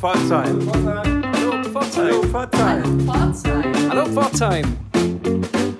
Pforzheim. Hallo Pforzheim. Hallo Pforzheim.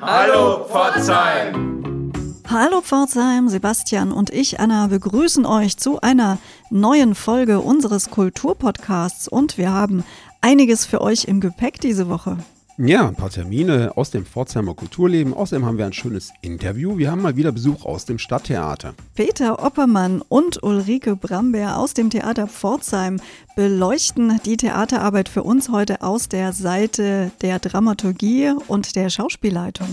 Hallo Pforzheim. Hallo Pforzheim, Sebastian und ich, Anna, begrüßen euch zu einer neuen Folge unseres Kulturpodcasts und wir haben einiges für euch im Gepäck diese Woche. Ja, ein paar Termine aus dem Pforzheimer Kulturleben. Außerdem haben wir ein schönes Interview. Wir haben mal wieder Besuch aus dem Stadttheater. Peter Oppermann und Ulrike Bramberg aus dem Theater Pforzheim beleuchten die Theaterarbeit für uns heute aus der Seite der Dramaturgie und der Schauspielleitung.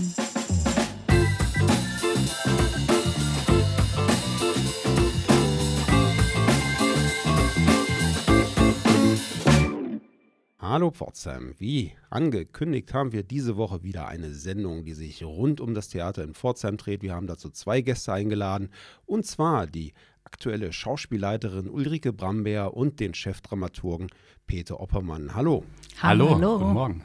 Hallo Pforzheim. Wie angekündigt haben wir diese Woche wieder eine Sendung, die sich rund um das Theater in Pforzheim dreht. Wir haben dazu zwei Gäste eingeladen und zwar die aktuelle Schauspielleiterin Ulrike Bramberg und den Chefdramaturgen Peter Oppermann. Hallo. Hallo. Hallo. Guten Morgen.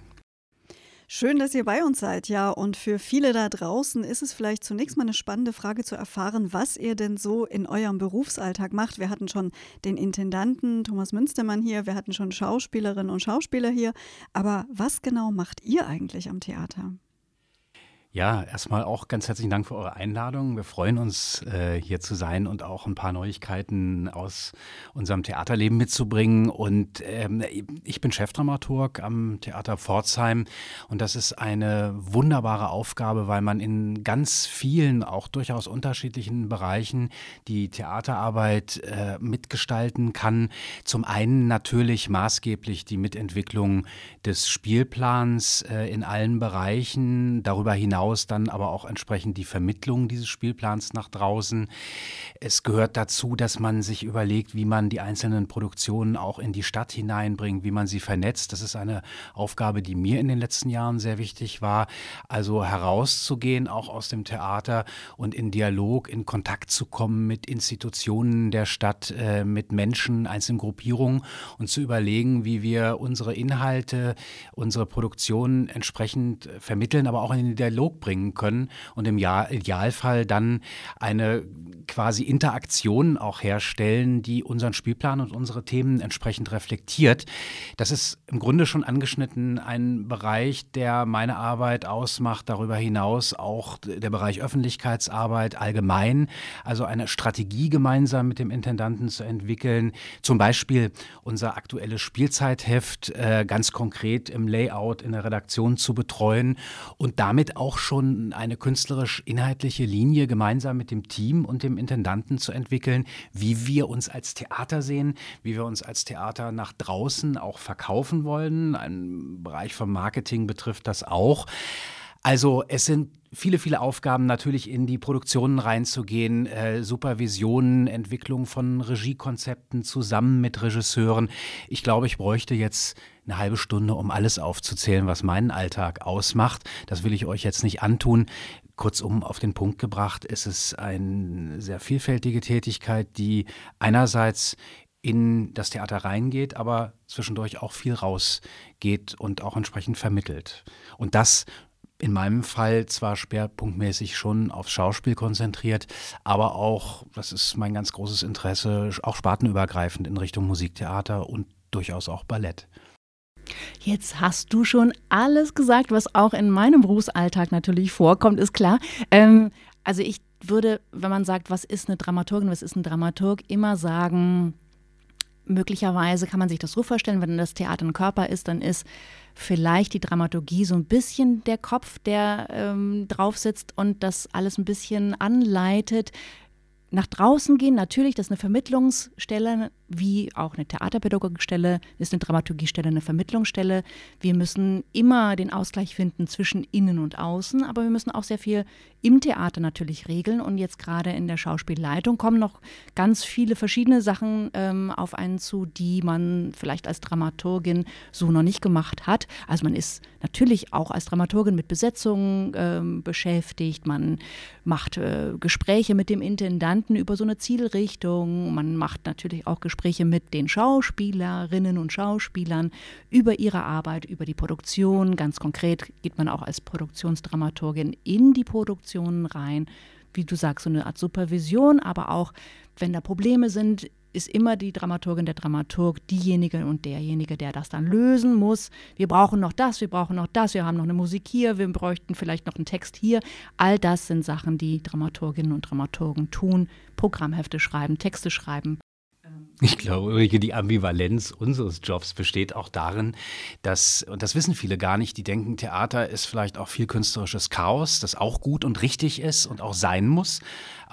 Schön, dass ihr bei uns seid, ja. Und für viele da draußen ist es vielleicht zunächst mal eine spannende Frage zu erfahren, was ihr denn so in eurem Berufsalltag macht. Wir hatten schon den Intendanten Thomas Münstermann hier, wir hatten schon Schauspielerinnen und Schauspieler hier. Aber was genau macht ihr eigentlich am Theater? Ja, erstmal auch ganz herzlichen Dank für eure Einladung. Wir freuen uns, äh, hier zu sein und auch ein paar Neuigkeiten aus unserem Theaterleben mitzubringen. Und ähm, ich bin Chefdramaturg am Theater Pforzheim und das ist eine wunderbare Aufgabe, weil man in ganz vielen, auch durchaus unterschiedlichen Bereichen die Theaterarbeit äh, mitgestalten kann. Zum einen natürlich maßgeblich die Mitentwicklung des Spielplans äh, in allen Bereichen, darüber hinaus hinaus dann aber auch entsprechend die Vermittlung dieses Spielplans nach draußen. Es gehört dazu, dass man sich überlegt, wie man die einzelnen Produktionen auch in die Stadt hineinbringt, wie man sie vernetzt. Das ist eine Aufgabe, die mir in den letzten Jahren sehr wichtig war. Also herauszugehen, auch aus dem Theater und in Dialog, in Kontakt zu kommen mit Institutionen der Stadt, äh, mit Menschen, einzelnen Gruppierungen und zu überlegen, wie wir unsere Inhalte, unsere Produktionen entsprechend vermitteln, aber auch in den Dialog Dialog bringen können und im Idealfall dann eine quasi Interaktion auch herstellen, die unseren Spielplan und unsere Themen entsprechend reflektiert. Das ist im Grunde schon angeschnitten ein Bereich, der meine Arbeit ausmacht, darüber hinaus auch der Bereich Öffentlichkeitsarbeit allgemein, also eine Strategie gemeinsam mit dem Intendanten zu entwickeln, zum Beispiel unser aktuelles Spielzeitheft äh, ganz konkret im Layout in der Redaktion zu betreuen und damit auch schon eine künstlerisch-inhaltliche Linie gemeinsam mit dem Team und dem Intendanten zu entwickeln, wie wir uns als Theater sehen, wie wir uns als Theater nach draußen auch verkaufen wollen. Ein Bereich vom Marketing betrifft das auch. Also es sind viele, viele Aufgaben natürlich in die Produktionen reinzugehen, äh, Supervisionen, Entwicklung von Regiekonzepten zusammen mit Regisseuren. Ich glaube, ich bräuchte jetzt eine halbe Stunde, um alles aufzuzählen, was meinen Alltag ausmacht. Das will ich euch jetzt nicht antun. Kurzum auf den Punkt gebracht, es ist eine sehr vielfältige Tätigkeit, die einerseits in das Theater reingeht, aber zwischendurch auch viel rausgeht und auch entsprechend vermittelt. Und das in meinem Fall zwar schwerpunktmäßig schon aufs Schauspiel konzentriert, aber auch, das ist mein ganz großes Interesse, auch spartenübergreifend in Richtung Musiktheater und durchaus auch Ballett. Jetzt hast du schon alles gesagt, was auch in meinem Berufsalltag natürlich vorkommt, ist klar. Ähm, also ich würde, wenn man sagt, was ist eine Dramaturgin, was ist ein Dramaturg, immer sagen, möglicherweise kann man sich das so vorstellen, wenn das Theater ein Körper ist, dann ist vielleicht die Dramaturgie so ein bisschen der Kopf, der ähm, drauf sitzt und das alles ein bisschen anleitet. Nach draußen gehen, natürlich, das ist eine Vermittlungsstelle, wie auch eine Theaterpädagogikstelle, ist eine Dramaturgiestelle, eine Vermittlungsstelle. Wir müssen immer den Ausgleich finden zwischen innen und außen, aber wir müssen auch sehr viel im Theater natürlich regeln. Und jetzt gerade in der Schauspielleitung kommen noch ganz viele verschiedene Sachen ähm, auf einen zu, die man vielleicht als Dramaturgin so noch nicht gemacht hat. Also man ist natürlich auch als Dramaturgin mit Besetzungen ähm, beschäftigt. Man macht äh, Gespräche mit dem Intendanten über so eine Zielrichtung. Man macht natürlich auch Gespräche Gespräche mit den Schauspielerinnen und Schauspielern über ihre Arbeit, über die Produktion. Ganz konkret geht man auch als Produktionsdramaturgin in die Produktionen rein. Wie du sagst, so eine Art Supervision, aber auch, wenn da Probleme sind, ist immer die Dramaturgin, der Dramaturg, diejenige und derjenige, der das dann lösen muss. Wir brauchen noch das, wir brauchen noch das, wir haben noch eine Musik hier, wir bräuchten vielleicht noch einen Text hier. All das sind Sachen, die Dramaturginnen und Dramaturgen tun. Programmhefte schreiben, Texte schreiben, ich glaube, die Ambivalenz unseres Jobs besteht auch darin, dass, und das wissen viele gar nicht, die denken, Theater ist vielleicht auch viel künstlerisches Chaos, das auch gut und richtig ist und auch sein muss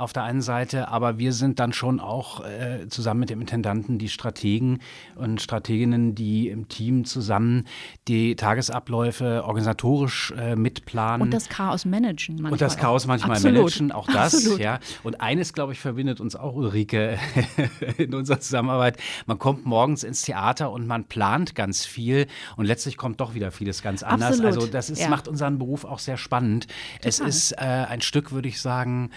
auf der einen Seite, aber wir sind dann schon auch äh, zusammen mit dem Intendanten die Strategen und Strateginnen, die im Team zusammen die Tagesabläufe organisatorisch äh, mitplanen. Und das Chaos managen manchmal. Und das Chaos manchmal Absolut. managen, auch das. Absolut. Ja. Und eines, glaube ich, verbindet uns auch, Ulrike, in unserer Zusammenarbeit. Man kommt morgens ins Theater und man plant ganz viel und letztlich kommt doch wieder vieles ganz anders. Absolut. Also das ist, ja. macht unseren Beruf auch sehr spannend. Total. Es ist äh, ein Stück, würde ich sagen,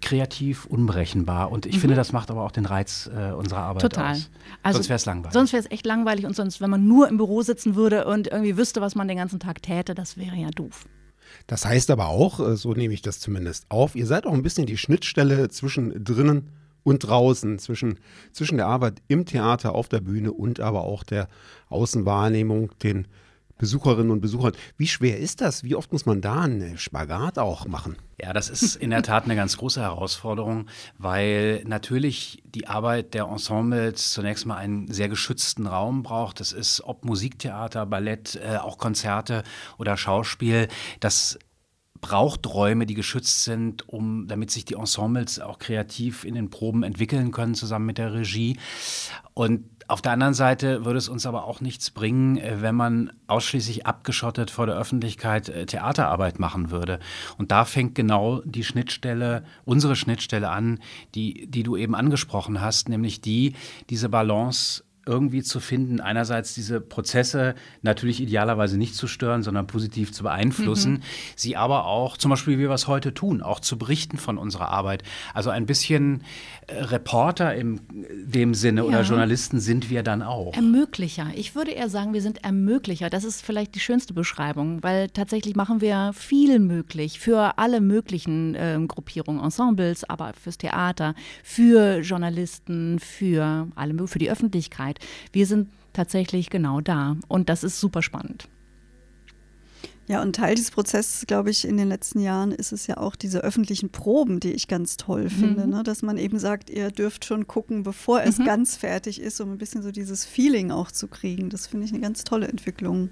kreativ unberechenbar. Und ich mhm. finde, das macht aber auch den Reiz äh, unserer Arbeit Total. aus. Also, sonst wäre es langweilig. Sonst wäre es echt langweilig und sonst, wenn man nur im Büro sitzen würde und irgendwie wüsste, was man den ganzen Tag täte, das wäre ja doof. Das heißt aber auch, äh, so nehme ich das zumindest auf, ihr seid auch ein bisschen die Schnittstelle zwischen drinnen und draußen, zwischen, zwischen der Arbeit im Theater, auf der Bühne und aber auch der Außenwahrnehmung, den Besucherinnen und Besuchern. Wie schwer ist das? Wie oft muss man da einen Spagat auch machen? Ja, das ist in der Tat eine ganz große Herausforderung, weil natürlich die Arbeit der Ensembles zunächst mal einen sehr geschützten Raum braucht. Das ist ob Musiktheater, Ballett, äh, auch Konzerte oder Schauspiel. Das braucht Räume, die geschützt sind, um, damit sich die Ensembles auch kreativ in den Proben entwickeln können, zusammen mit der Regie. Und auf der anderen Seite würde es uns aber auch nichts bringen, äh, wenn man ausschließlich abgeschottet vor der Öffentlichkeit äh, Theaterarbeit machen würde. Und da fängt genau die Schnittstelle, unsere Schnittstelle an, die, die du eben angesprochen hast, nämlich die, diese Balance irgendwie zu finden, einerseits diese Prozesse natürlich idealerweise nicht zu stören, sondern positiv zu beeinflussen, mhm. sie aber auch, zum Beispiel wie wir es heute tun, auch zu berichten von unserer Arbeit. Also ein bisschen äh, Reporter in dem Sinne ja. oder Journalisten sind wir dann auch. Ermöglicher. Ich würde eher sagen, wir sind Ermöglicher. Das ist vielleicht die schönste Beschreibung, weil tatsächlich machen wir viel möglich für alle möglichen äh, Gruppierungen, Ensembles, aber fürs Theater, für Journalisten, für alle, für die Öffentlichkeit. Zeit. Wir sind tatsächlich genau da und das ist super spannend. Ja, und Teil dieses Prozesses, glaube ich, in den letzten Jahren ist es ja auch diese öffentlichen Proben, die ich ganz toll mhm. finde, ne? dass man eben sagt, ihr dürft schon gucken, bevor es mhm. ganz fertig ist, um ein bisschen so dieses Feeling auch zu kriegen. Das finde ich eine ganz tolle Entwicklung.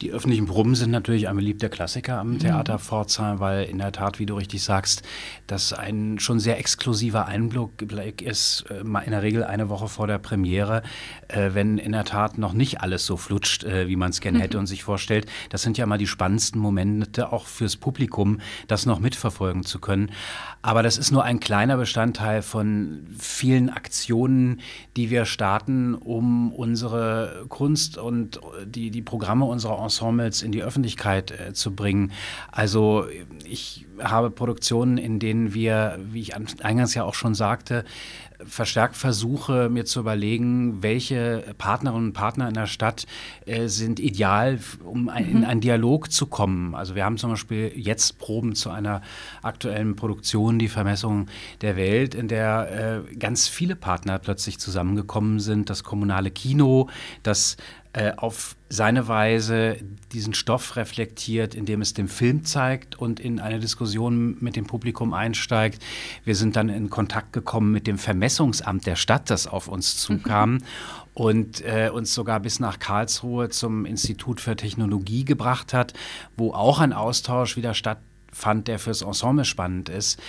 Die öffentlichen Proben sind natürlich ein beliebter Klassiker am mhm. Theater Pforzheim, weil in der Tat, wie du richtig sagst, das ein schon sehr exklusiver Einblick ist, äh, in der Regel eine Woche vor der Premiere, äh, wenn in der Tat noch nicht alles so flutscht, äh, wie man es gerne hätte mhm. und sich vorstellt. Das sind ja mal die spannendsten Momente auch fürs Publikum, das noch mitverfolgen zu können. Aber das ist nur ein kleiner Bestandteil von vielen Aktionen, die wir starten, um unsere Kunst und die, die Programme unserer Ensembles in die Öffentlichkeit äh, zu bringen. Also ich habe Produktionen, in denen wir, wie ich eingangs ja auch schon sagte, verstärkt versuche, mir zu überlegen, welche Partnerinnen und Partner in der Stadt äh, sind ideal, um ein, in mhm. einen Dialog zu kommen. Also wir haben zum Beispiel jetzt Proben zu einer aktuellen Produktion, die Vermessung der Welt, in der äh, ganz viele Partner plötzlich zusammengekommen sind. Das kommunale Kino, das äh, auf seine Weise diesen Stoff reflektiert, indem es den Film zeigt und in eine Diskussion mit dem Publikum einsteigt. Wir sind dann in Kontakt gekommen mit dem Vermessungsamt der Stadt, das auf uns zukam. Mhm. Und äh, uns sogar bis nach Karlsruhe zum Institut für Technologie gebracht hat, wo auch ein Austausch wieder stattfand, der fürs Ensemble spannend ist.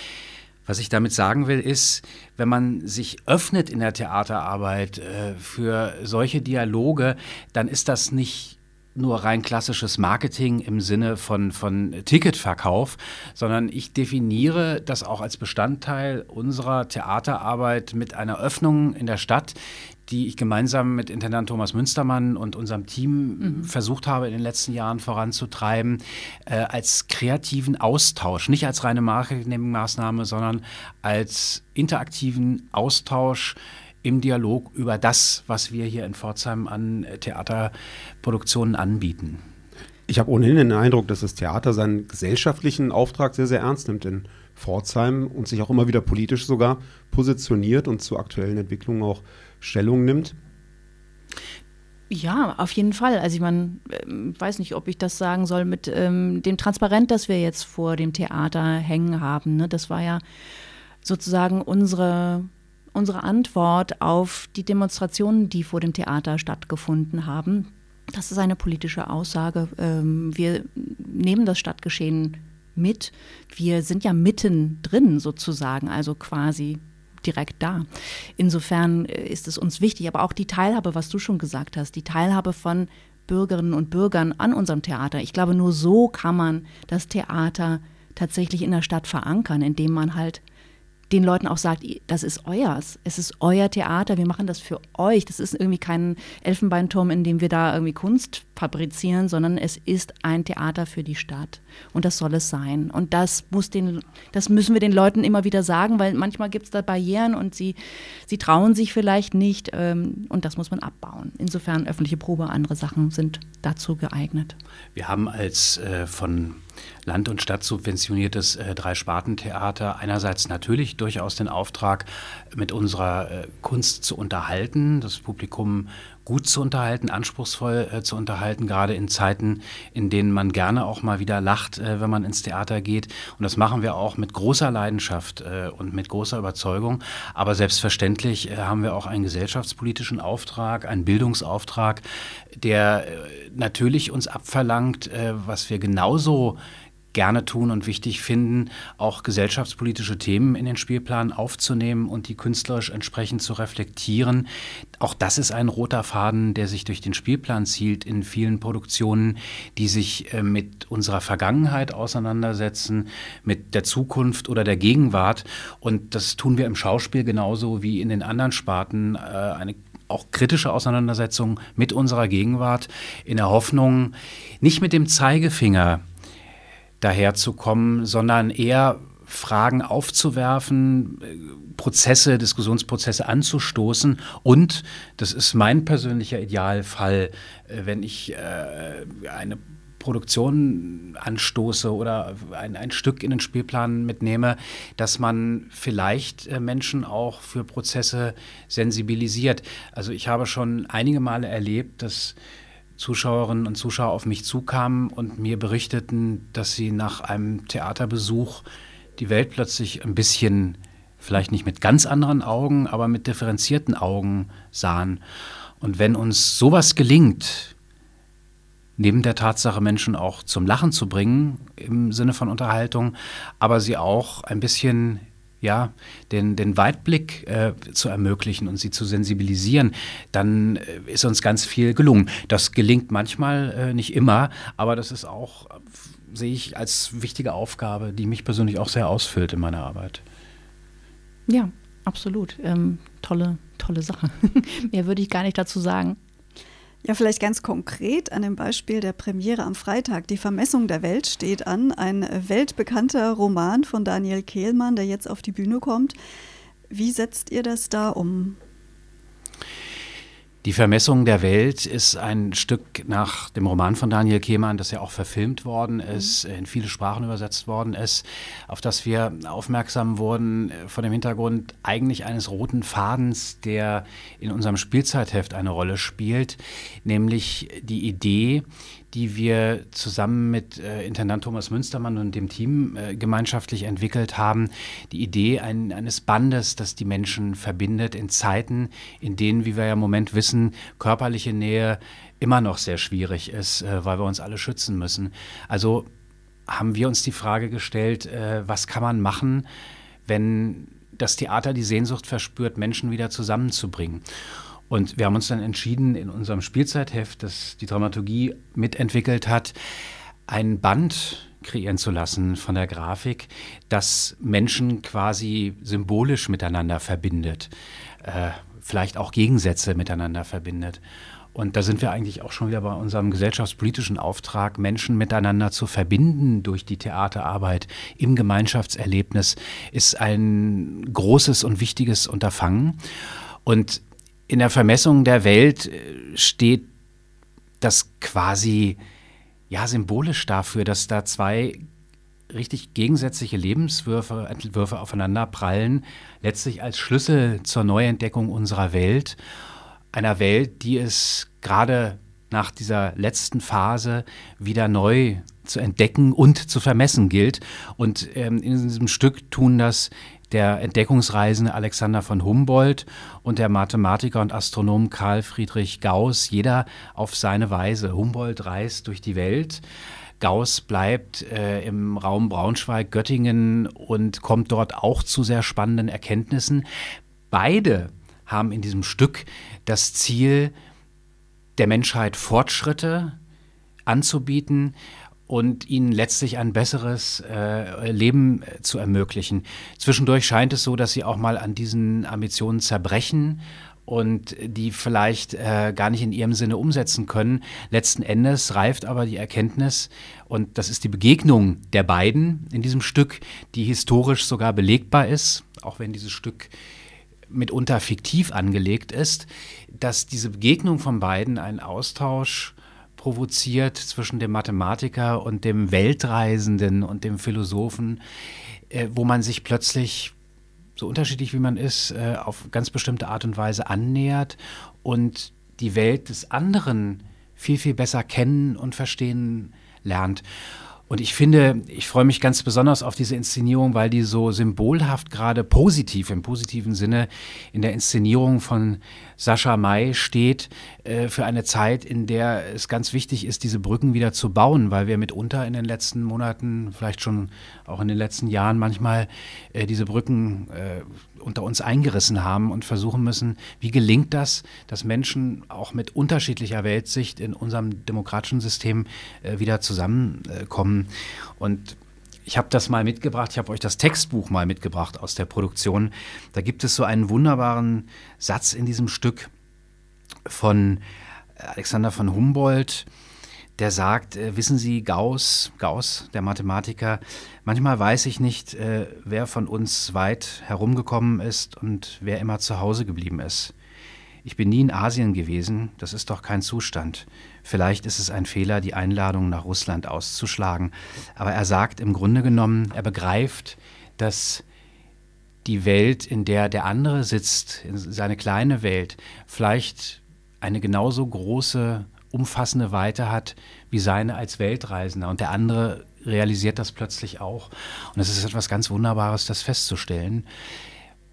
Was ich damit sagen will, ist, wenn man sich öffnet in der Theaterarbeit äh, für solche Dialoge, dann ist das nicht nur rein klassisches Marketing im Sinne von, von Ticketverkauf, sondern ich definiere das auch als Bestandteil unserer Theaterarbeit mit einer Öffnung in der Stadt, die ich gemeinsam mit Intendant Thomas Münstermann und unserem Team mhm. versucht habe, in den letzten Jahren voranzutreiben, äh, als kreativen Austausch, nicht als reine Marketingmaßnahme, sondern als interaktiven Austausch im Dialog über das, was wir hier in Pforzheim an Theaterproduktionen anbieten. Ich habe ohnehin den Eindruck, dass das Theater seinen gesellschaftlichen Auftrag sehr, sehr ernst nimmt in Pforzheim und sich auch immer wieder politisch sogar positioniert und zu aktuellen Entwicklungen auch Stellung nimmt? Ja, auf jeden Fall. Also ich meine, ähm, weiß nicht, ob ich das sagen soll mit ähm, dem Transparent, das wir jetzt vor dem Theater hängen haben. Ne? Das war ja sozusagen unsere, unsere Antwort auf die Demonstrationen, die vor dem Theater stattgefunden haben. Das ist eine politische Aussage. Ähm, wir nehmen das Stadtgeschehen mit. Wir sind ja mittendrin sozusagen, also quasi direkt da. Insofern äh, ist es uns wichtig, aber auch die Teilhabe, was du schon gesagt hast, die Teilhabe von Bürgerinnen und Bürgern an unserem Theater. Ich glaube, nur so kann man das Theater tatsächlich in der Stadt verankern, indem man halt den Leuten auch sagt, das ist euers, es ist euer Theater, wir machen das für euch. Das ist irgendwie kein Elfenbeinturm, in dem wir da irgendwie Kunst fabrizieren, sondern es ist ein Theater für die Stadt. Und das soll es sein. Und das muss den, das müssen wir den Leuten immer wieder sagen, weil manchmal gibt es da Barrieren und sie, sie trauen sich vielleicht nicht. Ähm, und das muss man abbauen. Insofern öffentliche Probe, andere Sachen sind dazu geeignet. Wir haben als äh, von Land und Stadt subventioniertes äh, Drei-Sparten-Theater. Einerseits natürlich durchaus den Auftrag, mit unserer äh, Kunst zu unterhalten, das Publikum gut zu unterhalten, anspruchsvoll äh, zu unterhalten, gerade in Zeiten, in denen man gerne auch mal wieder lacht, äh, wenn man ins Theater geht. Und das machen wir auch mit großer Leidenschaft äh, und mit großer Überzeugung. Aber selbstverständlich äh, haben wir auch einen gesellschaftspolitischen Auftrag, einen Bildungsauftrag, der äh, natürlich uns abverlangt, äh, was wir genauso gerne tun und wichtig finden, auch gesellschaftspolitische Themen in den Spielplan aufzunehmen und die künstlerisch entsprechend zu reflektieren. Auch das ist ein roter Faden, der sich durch den Spielplan zielt in vielen Produktionen, die sich äh, mit unserer Vergangenheit auseinandersetzen, mit der Zukunft oder der Gegenwart. Und das tun wir im Schauspiel genauso wie in den anderen Sparten. Äh, eine auch kritische Auseinandersetzung mit unserer Gegenwart in der Hoffnung, nicht mit dem Zeigefinger daherzukommen, sondern eher Fragen aufzuwerfen, Prozesse, Diskussionsprozesse anzustoßen und, das ist mein persönlicher Idealfall, äh, wenn ich äh, eine Produktion anstoße oder ein, ein Stück in den Spielplan mitnehme, dass man vielleicht äh, Menschen auch für Prozesse sensibilisiert. Also ich habe schon einige Male erlebt, dass Zuschauerinnen und Zuschauer auf mich zukamen und mir berichteten, dass sie nach einem Theaterbesuch die Welt plötzlich ein bisschen, vielleicht nicht mit ganz anderen Augen, aber mit differenzierten Augen sahen. Und wenn uns sowas gelingt, neben der Tatsache, Menschen auch zum Lachen zu bringen, im Sinne von Unterhaltung, aber sie auch ein bisschen ja, den, den Weitblick äh, zu ermöglichen und sie zu sensibilisieren, dann äh, ist uns ganz viel gelungen. Das gelingt manchmal äh, nicht immer, aber das ist auch, sehe ich, als wichtige Aufgabe, die mich persönlich auch sehr ausfüllt in meiner Arbeit. Ja, absolut. Ähm, tolle, tolle Sache. Mehr würde ich gar nicht dazu sagen. Ja, vielleicht ganz konkret an dem Beispiel der Premiere am Freitag. Die Vermessung der Welt steht an. Ein weltbekannter Roman von Daniel Kehlmann, der jetzt auf die Bühne kommt. Wie setzt ihr das da um? Die Vermessung der Welt ist ein Stück nach dem Roman von Daniel Kehmann, das ja auch verfilmt worden mhm. ist, mhm. in viele Sprachen übersetzt worden ist, auf das wir aufmerksam wurden äh, vor dem Hintergrund eigentlich eines roten Fadens, der in unserem Spielzeitheft eine Rolle spielt, nämlich die Idee, die wir zusammen mit äh, Intendant Thomas Münstermann und dem Team äh, gemeinschaftlich entwickelt haben. Die Idee ein, eines Bandes, das die Menschen verbindet in Zeiten, in denen, wie wir ja im Moment wissen, körperliche Nähe immer noch sehr schwierig ist, äh, weil wir uns alle schützen müssen. Also haben wir uns die Frage gestellt, äh, was kann man machen, wenn das Theater die Sehnsucht verspürt, Menschen wieder zusammenzubringen. Und wir haben uns dann entschieden, in unserem Spielzeitheft, das die Dramaturgie mitentwickelt hat, ein Band kreieren zu lassen von der Grafik, das Menschen quasi symbolisch miteinander verbindet, äh, vielleicht auch Gegensätze miteinander verbindet. Und da sind wir eigentlich auch schon wieder bei unserem gesellschaftspolitischen Auftrag, Menschen miteinander zu verbinden durch die Theaterarbeit im Gemeinschaftserlebnis, ist ein großes und wichtiges Unterfangen. Und in der Vermessung der Welt äh, steht das quasi ja symbolisch dafür, dass da zwei richtig gegensätzliche Lebenswürfe Entwürfe aufeinander prallen, letztlich als Schlüssel zur Neuentdeckung unserer Welt. Einer Welt, die es gerade nach dieser letzten Phase wieder neu zu entdecken und zu vermessen gilt. Und ähm, in diesem Stück tun das der Entdeckungsreisende Alexander von Humboldt und der Mathematiker und Astronom Karl Friedrich Gauss, jeder auf seine Weise. Humboldt reist durch die Welt. Gauss bleibt äh, im Raum Braunschweig, Göttingen und kommt dort auch zu sehr spannenden Erkenntnissen. Beide haben in diesem Stück das Ziel, der Menschheit Fortschritte anzubieten und ihnen letztlich ein besseres äh, Leben äh, zu ermöglichen. Zwischendurch scheint es so, dass sie auch mal an diesen Ambitionen zerbrechen und die vielleicht äh, gar nicht in ihrem Sinne umsetzen können. Letzten Endes reift aber die Erkenntnis, und das ist die Begegnung der beiden in diesem Stück, die historisch sogar belegbar ist, auch wenn dieses Stück mitunter fiktiv angelegt ist, dass diese Begegnung von beiden einen Austausch provoziert zwischen dem Mathematiker und dem Weltreisenden und dem Philosophen, äh, wo man sich plötzlich so unterschiedlich wie man ist, äh, auf ganz bestimmte Art und Weise annähert und die Welt des anderen viel, viel besser kennen und verstehen lernt. Und ich finde, ich freue mich ganz besonders auf diese Inszenierung, weil die so symbolhaft gerade positiv, im positiven Sinne, in der Inszenierung von Sascha May steht äh, für eine Zeit, in der es ganz wichtig ist, diese Brücken wieder zu bauen, weil wir mitunter in den letzten Monaten, vielleicht schon auch in den letzten Jahren manchmal äh, diese Brücken äh, unter uns eingerissen haben und versuchen müssen, wie gelingt das, dass Menschen auch mit unterschiedlicher Weltsicht in unserem demokratischen System äh, wieder zusammenkommen. Und ich habe das mal mitgebracht, ich habe euch das Textbuch mal mitgebracht aus der Produktion. Da gibt es so einen wunderbaren Satz in diesem Stück von Alexander von Humboldt, der sagt, äh, wissen Sie, Gauss, Gauss, der Mathematiker, manchmal weiß ich nicht, äh, wer von uns weit herumgekommen ist und wer immer zu Hause geblieben ist. Ich bin nie in Asien gewesen, das ist doch kein Zustand. Vielleicht ist es ein Fehler, die Einladung nach Russland auszuschlagen. Aber er sagt im Grunde genommen, er begreift, dass die Welt, in der der andere sitzt, seine kleine Welt, vielleicht eine genauso große, umfassende Weite hat wie seine als Weltreisender. Und der andere realisiert das plötzlich auch. Und es ist etwas ganz Wunderbares, das festzustellen.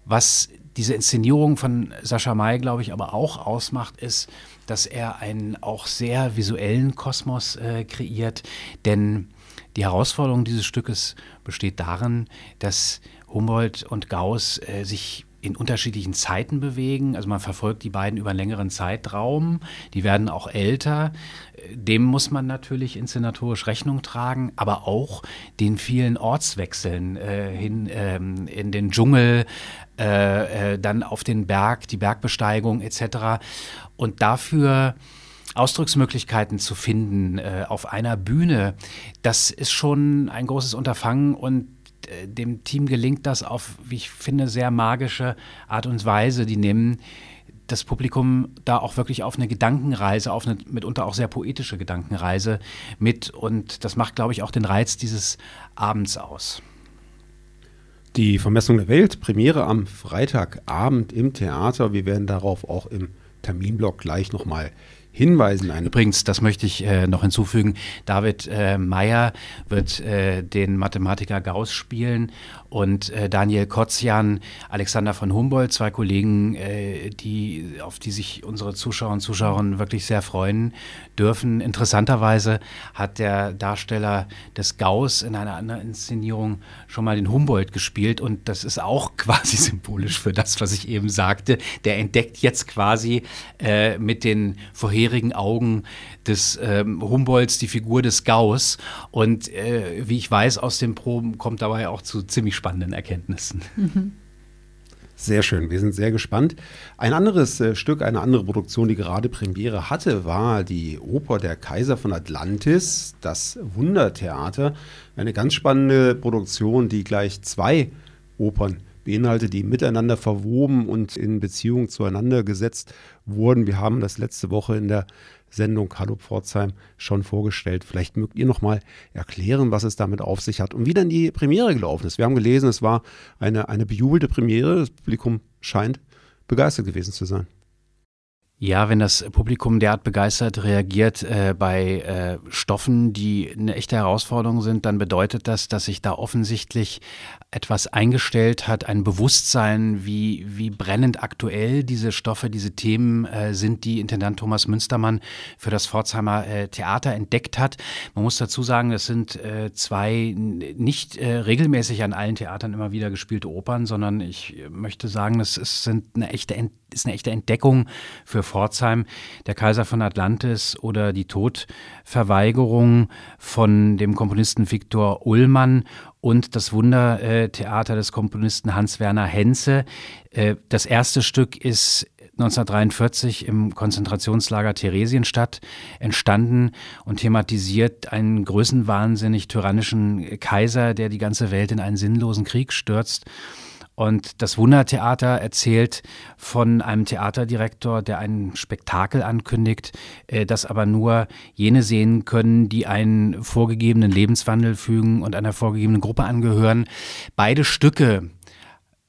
Was diese Inszenierung von Sascha May, glaube ich, aber auch ausmacht, ist, dass er einen auch sehr visuellen Kosmos äh, kreiert. Denn die Herausforderung dieses Stückes besteht darin, dass Humboldt und Gauss äh, sich in unterschiedlichen Zeiten bewegen. Also man verfolgt die beiden über einen längeren Zeitraum. Die werden auch älter. Dem muss man natürlich inszenatorisch Rechnung tragen, aber auch den vielen Ortswechseln äh, hin ähm, in den Dschungel, äh, äh, dann auf den Berg, die Bergbesteigung etc. Und dafür Ausdrucksmöglichkeiten zu finden äh, auf einer Bühne, das ist schon ein großes Unterfangen und äh, dem Team gelingt das auf, wie ich finde, sehr magische Art und Weise. Die nehmen das Publikum da auch wirklich auf eine Gedankenreise, auf eine mitunter auch sehr poetische Gedankenreise mit. Und das macht, glaube ich, auch den Reiz dieses Abends aus. Die Vermessung der Welt, Premiere am Freitagabend im Theater. Wir werden darauf auch im Terminblock gleich nochmal hinweisen. Übrigens, das möchte ich äh, noch hinzufügen, David äh, Meyer wird äh, den Mathematiker Gauss spielen und äh, Daniel Kotzian, Alexander von Humboldt, zwei Kollegen, äh, die, auf die sich unsere Zuschauer und Zuschauerinnen wirklich sehr freuen dürfen. Interessanterweise hat der Darsteller des Gauss in einer anderen Inszenierung schon mal den Humboldt gespielt und das ist auch quasi symbolisch für das, was ich eben sagte. Der entdeckt jetzt quasi äh, mit den vorherigen Augen des ähm, Humboldts die Figur des Gauss und äh, wie ich weiß aus den Proben kommt dabei auch zu ziemlich spannenden Erkenntnissen. Mhm. Sehr schön, wir sind sehr gespannt. Ein anderes äh, Stück, eine andere Produktion, die gerade Premiere hatte, war die Oper Der Kaiser von Atlantis, das Wundertheater. Eine ganz spannende Produktion, die gleich zwei Opern beinhaltet, die miteinander verwoben und in Beziehung zueinander gesetzt wurden. Wir haben das letzte Woche in der Sendung Hallo Pforzheim schon vorgestellt. Vielleicht mögt ihr noch mal erklären, was es damit auf sich hat und wie dann die Premiere gelaufen ist. Wir haben gelesen, es war eine, eine bejubelte Premiere. Das Publikum scheint begeistert gewesen zu sein. Ja, wenn das Publikum derart begeistert reagiert äh, bei äh, Stoffen, die eine echte Herausforderung sind, dann bedeutet das, dass sich da offensichtlich etwas eingestellt hat, ein Bewusstsein, wie, wie brennend aktuell diese Stoffe, diese Themen äh, sind, die Intendant Thomas Münstermann für das Pforzheimer äh, Theater entdeckt hat. Man muss dazu sagen, es sind äh, zwei nicht äh, regelmäßig an allen Theatern immer wieder gespielte Opern, sondern ich möchte sagen, es, sind eine echte, ist eine echte Entdeckung für Pforzheim, der Kaiser von Atlantis oder die Todverweigerung von dem Komponisten Viktor Ullmann und das Wundertheater des Komponisten Hans-Werner Henze. Äh, das erste Stück ist 1943 im Konzentrationslager Theresienstadt entstanden und thematisiert einen größenwahnsinnig tyrannischen Kaiser, der die ganze Welt in einen sinnlosen Krieg stürzt. Und das Wundertheater erzählt von einem Theaterdirektor, der ein Spektakel ankündigt, äh, das aber nur jene sehen können, die einen vorgegebenen Lebenswandel fügen und einer vorgegebenen Gruppe angehören. Beide Stücke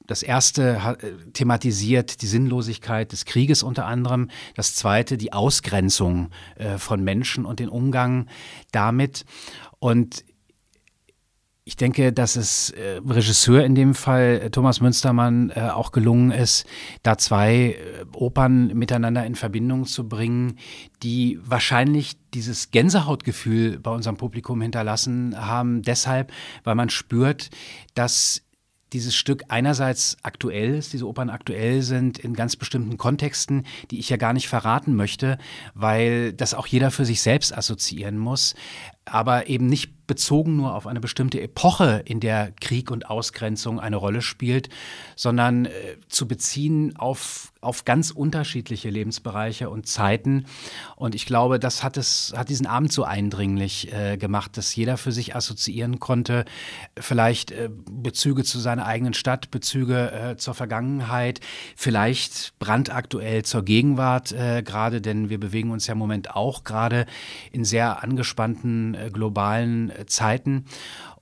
das erste äh, thematisiert die Sinnlosigkeit des Krieges unter anderem, das zweite die Ausgrenzung äh, von Menschen und den Umgang damit. Und ich denke, dass es äh, Regisseur in dem Fall, äh, Thomas Münstermann, äh, auch gelungen ist, da zwei äh, Opern miteinander in Verbindung zu bringen, die wahrscheinlich dieses Gänsehautgefühl bei unserem Publikum hinterlassen haben, deshalb, weil man spürt, dass dieses Stück einerseits aktuell ist, diese Opern aktuell sind in ganz bestimmten Kontexten, die ich ja gar nicht verraten möchte, weil das auch jeder für sich selbst assoziieren muss, aber eben nicht bezogen nur auf eine bestimmte Epoche, in der Krieg und Ausgrenzung eine Rolle spielt, sondern äh, zu beziehen auf, auf ganz unterschiedliche Lebensbereiche und Zeiten. Und ich glaube, das hat, es, hat diesen Abend so eindringlich äh, gemacht, dass jeder für sich assoziieren konnte, vielleicht äh, Bezüge zu seiner eigenen Stadt, Bezüge äh, zur Vergangenheit, vielleicht brandaktuell zur Gegenwart äh, gerade, denn wir bewegen uns ja im Moment auch gerade in sehr angespannten äh, globalen Zeiten.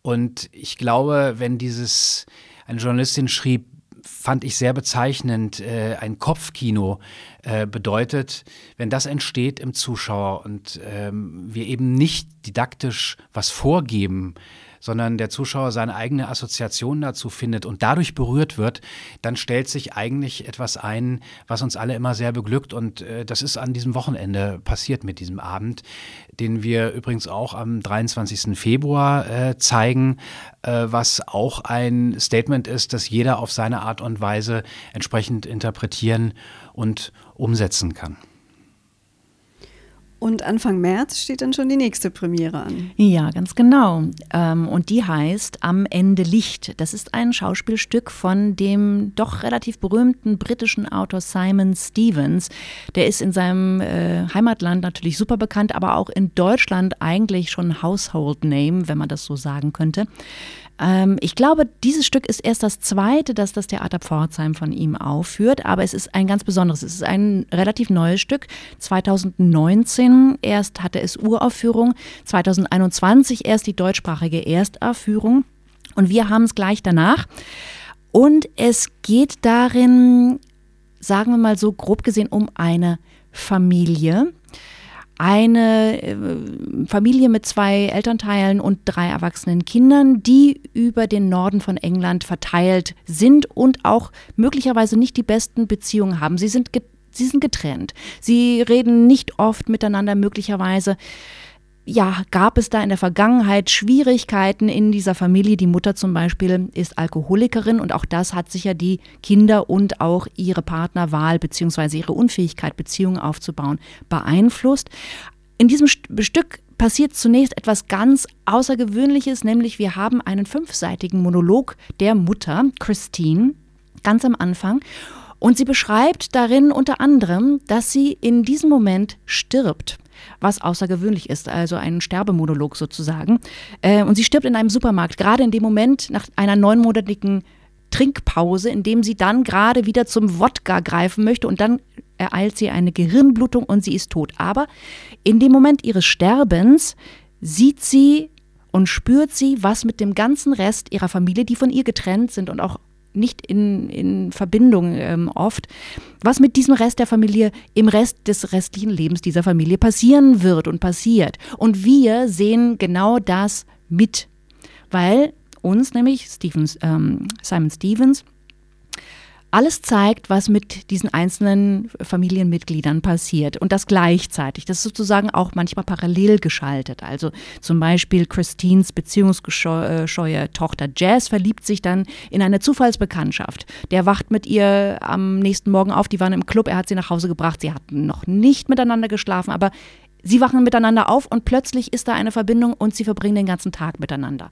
Und ich glaube, wenn dieses, eine Journalistin schrieb, fand ich sehr bezeichnend, äh, ein Kopfkino äh, bedeutet, wenn das entsteht im Zuschauer und ähm, wir eben nicht didaktisch was vorgeben, sondern der Zuschauer seine eigene Assoziation dazu findet und dadurch berührt wird, dann stellt sich eigentlich etwas ein, was uns alle immer sehr beglückt. Und äh, das ist an diesem Wochenende passiert mit diesem Abend, den wir übrigens auch am 23. Februar äh, zeigen, äh, was auch ein Statement ist, das jeder auf seine Art und Weise entsprechend interpretieren und umsetzen kann. Und Anfang März steht dann schon die nächste Premiere an. Ja, ganz genau. Ähm, und die heißt Am Ende Licht. Das ist ein Schauspielstück von dem doch relativ berühmten britischen Autor Simon Stevens. Der ist in seinem äh, Heimatland natürlich super bekannt, aber auch in Deutschland eigentlich schon Household Name, wenn man das so sagen könnte. Ähm, ich glaube, dieses Stück ist erst das zweite, das das Theater Pforzheim von ihm aufführt, aber es ist ein ganz besonderes. Es ist ein relativ neues Stück. 2019 erst hatte es Uraufführung, 2021 erst die deutschsprachige Erstaufführung und wir haben es gleich danach. Und es geht darin, sagen wir mal so grob gesehen, um eine Familie eine äh, Familie mit zwei Elternteilen und drei erwachsenen Kindern, die über den Norden von England verteilt sind und auch möglicherweise nicht die besten Beziehungen haben. Sie sind, sie sind getrennt. Sie reden nicht oft miteinander, möglicherweise ja, gab es da in der Vergangenheit Schwierigkeiten in dieser Familie? Die Mutter zum Beispiel ist Alkoholikerin und auch das hat sicher die Kinder und auch ihre Partnerwahl bzw. ihre Unfähigkeit, Beziehungen aufzubauen, beeinflusst. In diesem Stück passiert zunächst etwas ganz Außergewöhnliches, nämlich wir haben einen fünfseitigen Monolog der Mutter, Christine, ganz am Anfang. Und sie beschreibt darin unter anderem, dass sie in diesem Moment stirbt was außergewöhnlich ist, also ein Sterbemonolog sozusagen. Äh, und sie stirbt in einem Supermarkt, gerade in dem Moment nach einer neunmonatigen Trinkpause, indem sie dann gerade wieder zum Wodka greifen möchte und dann ereilt sie eine Gehirnblutung und sie ist tot. Aber in dem Moment ihres Sterbens sieht sie und spürt sie, was mit dem ganzen Rest ihrer Familie, die von ihr getrennt sind und auch nicht in, in Verbindung ähm, oft, was mit diesem Rest der Familie im Rest des restlichen Lebens dieser Familie passieren wird und passiert. Und wir sehen genau das mit, weil uns nämlich Stevens, ähm, Simon Stevens alles zeigt, was mit diesen einzelnen Familienmitgliedern passiert und das gleichzeitig. Das ist sozusagen auch manchmal parallel geschaltet. Also zum Beispiel Christines beziehungsscheue Tochter Jazz verliebt sich dann in eine Zufallsbekanntschaft. Der wacht mit ihr am nächsten Morgen auf, die waren im Club, er hat sie nach Hause gebracht, sie hatten noch nicht miteinander geschlafen, aber Sie wachen miteinander auf und plötzlich ist da eine Verbindung und sie verbringen den ganzen Tag miteinander.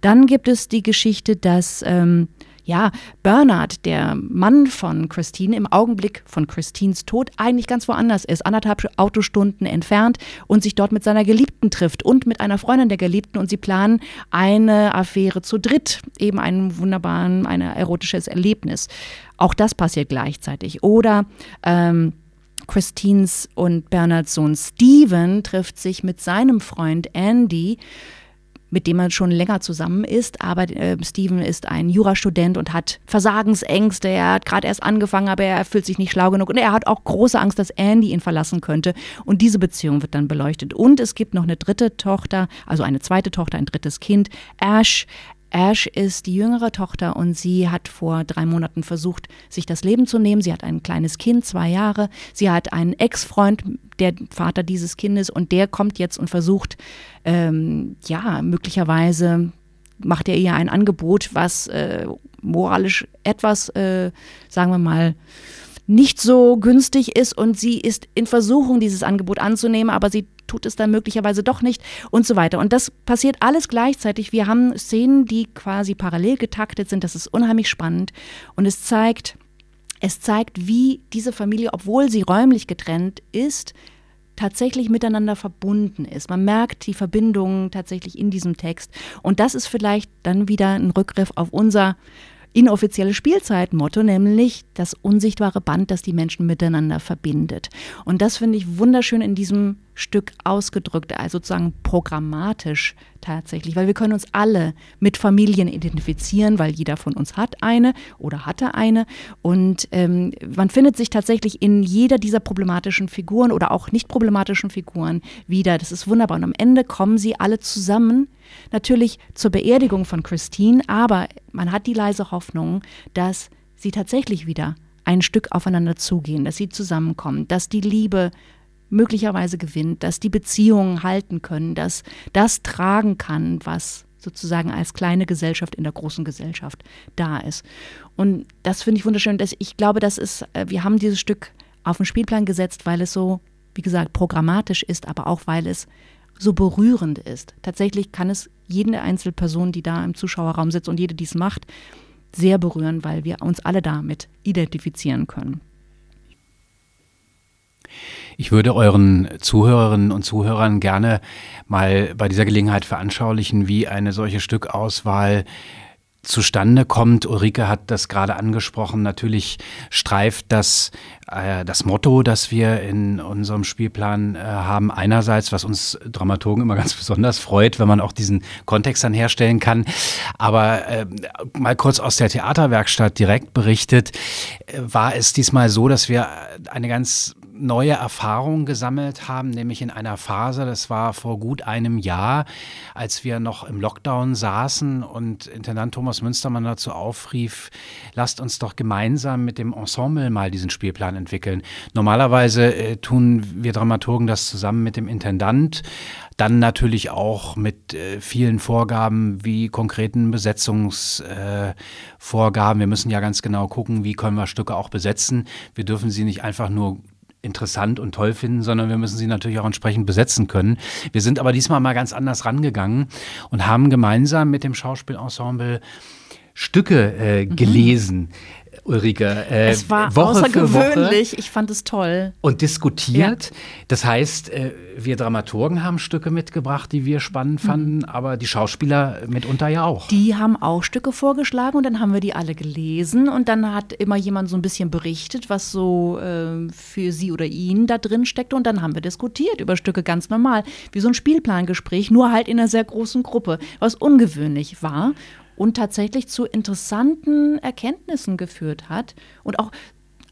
Dann gibt es die Geschichte, dass ähm, ja, Bernard, der Mann von Christine, im Augenblick von Christines Tod eigentlich ganz woanders ist, anderthalb Autostunden entfernt und sich dort mit seiner Geliebten trifft und mit einer Freundin der Geliebten und sie planen eine Affäre zu dritt, eben ein wunderbaren, ein erotisches Erlebnis. Auch das passiert gleichzeitig. Oder ähm, Christines und Bernards Sohn Steven trifft sich mit seinem Freund Andy mit dem man schon länger zusammen ist. Aber äh, Steven ist ein Jurastudent und hat Versagensängste. Er hat gerade erst angefangen, aber er fühlt sich nicht schlau genug. Und er hat auch große Angst, dass Andy ihn verlassen könnte. Und diese Beziehung wird dann beleuchtet. Und es gibt noch eine dritte Tochter, also eine zweite Tochter, ein drittes Kind, Ash. Ash ist die jüngere Tochter und sie hat vor drei Monaten versucht, sich das Leben zu nehmen. Sie hat ein kleines Kind, zwei Jahre. Sie hat einen Ex-Freund, der Vater dieses Kindes, und der kommt jetzt und versucht, ähm, ja, möglicherweise macht er ihr ein Angebot, was äh, moralisch etwas, äh, sagen wir mal, nicht so günstig ist und sie ist in Versuchung, dieses Angebot anzunehmen, aber sie tut es dann möglicherweise doch nicht und so weiter. Und das passiert alles gleichzeitig. Wir haben Szenen, die quasi parallel getaktet sind. Das ist unheimlich spannend und es zeigt, es zeigt, wie diese Familie, obwohl sie räumlich getrennt ist, tatsächlich miteinander verbunden ist. Man merkt die Verbindungen tatsächlich in diesem Text. Und das ist vielleicht dann wieder ein Rückgriff auf unser inoffizielle Spielzeitmotto, nämlich das unsichtbare Band, das die Menschen miteinander verbindet. Und das finde ich wunderschön in diesem Stück ausgedrückt, also sozusagen programmatisch tatsächlich, weil wir können uns alle mit Familien identifizieren, weil jeder von uns hat eine oder hatte eine und ähm, man findet sich tatsächlich in jeder dieser problematischen Figuren oder auch nicht problematischen Figuren wieder. Das ist wunderbar und am Ende kommen sie alle zusammen, natürlich zur Beerdigung von Christine, aber man hat die leise Hoffnung, dass sie tatsächlich wieder ein Stück aufeinander zugehen, dass sie zusammenkommen, dass die Liebe möglicherweise gewinnt, dass die Beziehungen halten können, dass das tragen kann, was sozusagen als kleine Gesellschaft in der großen Gesellschaft da ist. Und das finde ich wunderschön. Dass ich glaube, das ist, äh, wir haben dieses Stück auf den Spielplan gesetzt, weil es so, wie gesagt, programmatisch ist, aber auch weil es so berührend ist. Tatsächlich kann es jede einzelne Person, die da im Zuschauerraum sitzt und jede, die es macht, sehr berühren, weil wir uns alle damit identifizieren können. Ich würde euren Zuhörerinnen und Zuhörern gerne mal bei dieser Gelegenheit veranschaulichen, wie eine solche Stückauswahl zustande kommt. Ulrike hat das gerade angesprochen. Natürlich streift das äh, das Motto, das wir in unserem Spielplan äh, haben. Einerseits, was uns Dramaturgen immer ganz besonders freut, wenn man auch diesen Kontext dann herstellen kann. Aber äh, mal kurz aus der Theaterwerkstatt direkt berichtet, äh, war es diesmal so, dass wir eine ganz neue Erfahrungen gesammelt haben, nämlich in einer Phase, das war vor gut einem Jahr, als wir noch im Lockdown saßen und Intendant Thomas Münstermann dazu aufrief, lasst uns doch gemeinsam mit dem Ensemble mal diesen Spielplan entwickeln. Normalerweise äh, tun wir Dramaturgen das zusammen mit dem Intendant, dann natürlich auch mit äh, vielen Vorgaben wie konkreten Besetzungsvorgaben. Äh, wir müssen ja ganz genau gucken, wie können wir Stücke auch besetzen. Wir dürfen sie nicht einfach nur interessant und toll finden, sondern wir müssen sie natürlich auch entsprechend besetzen können. Wir sind aber diesmal mal ganz anders rangegangen und haben gemeinsam mit dem Schauspielensemble Stücke äh, mhm. gelesen. Ulrike. Äh, es war Woche außergewöhnlich. ich fand es toll. Und diskutiert. Ja. Das heißt, äh, wir Dramaturgen haben Stücke mitgebracht, die wir spannend mhm. fanden, aber die Schauspieler mitunter ja auch. Die haben auch Stücke vorgeschlagen und dann haben wir die alle gelesen und dann hat immer jemand so ein bisschen berichtet, was so äh, für sie oder ihn da drin steckt und dann haben wir diskutiert über Stücke ganz normal, wie so ein Spielplangespräch, nur halt in einer sehr großen Gruppe, was ungewöhnlich war und tatsächlich zu interessanten Erkenntnissen geführt hat und auch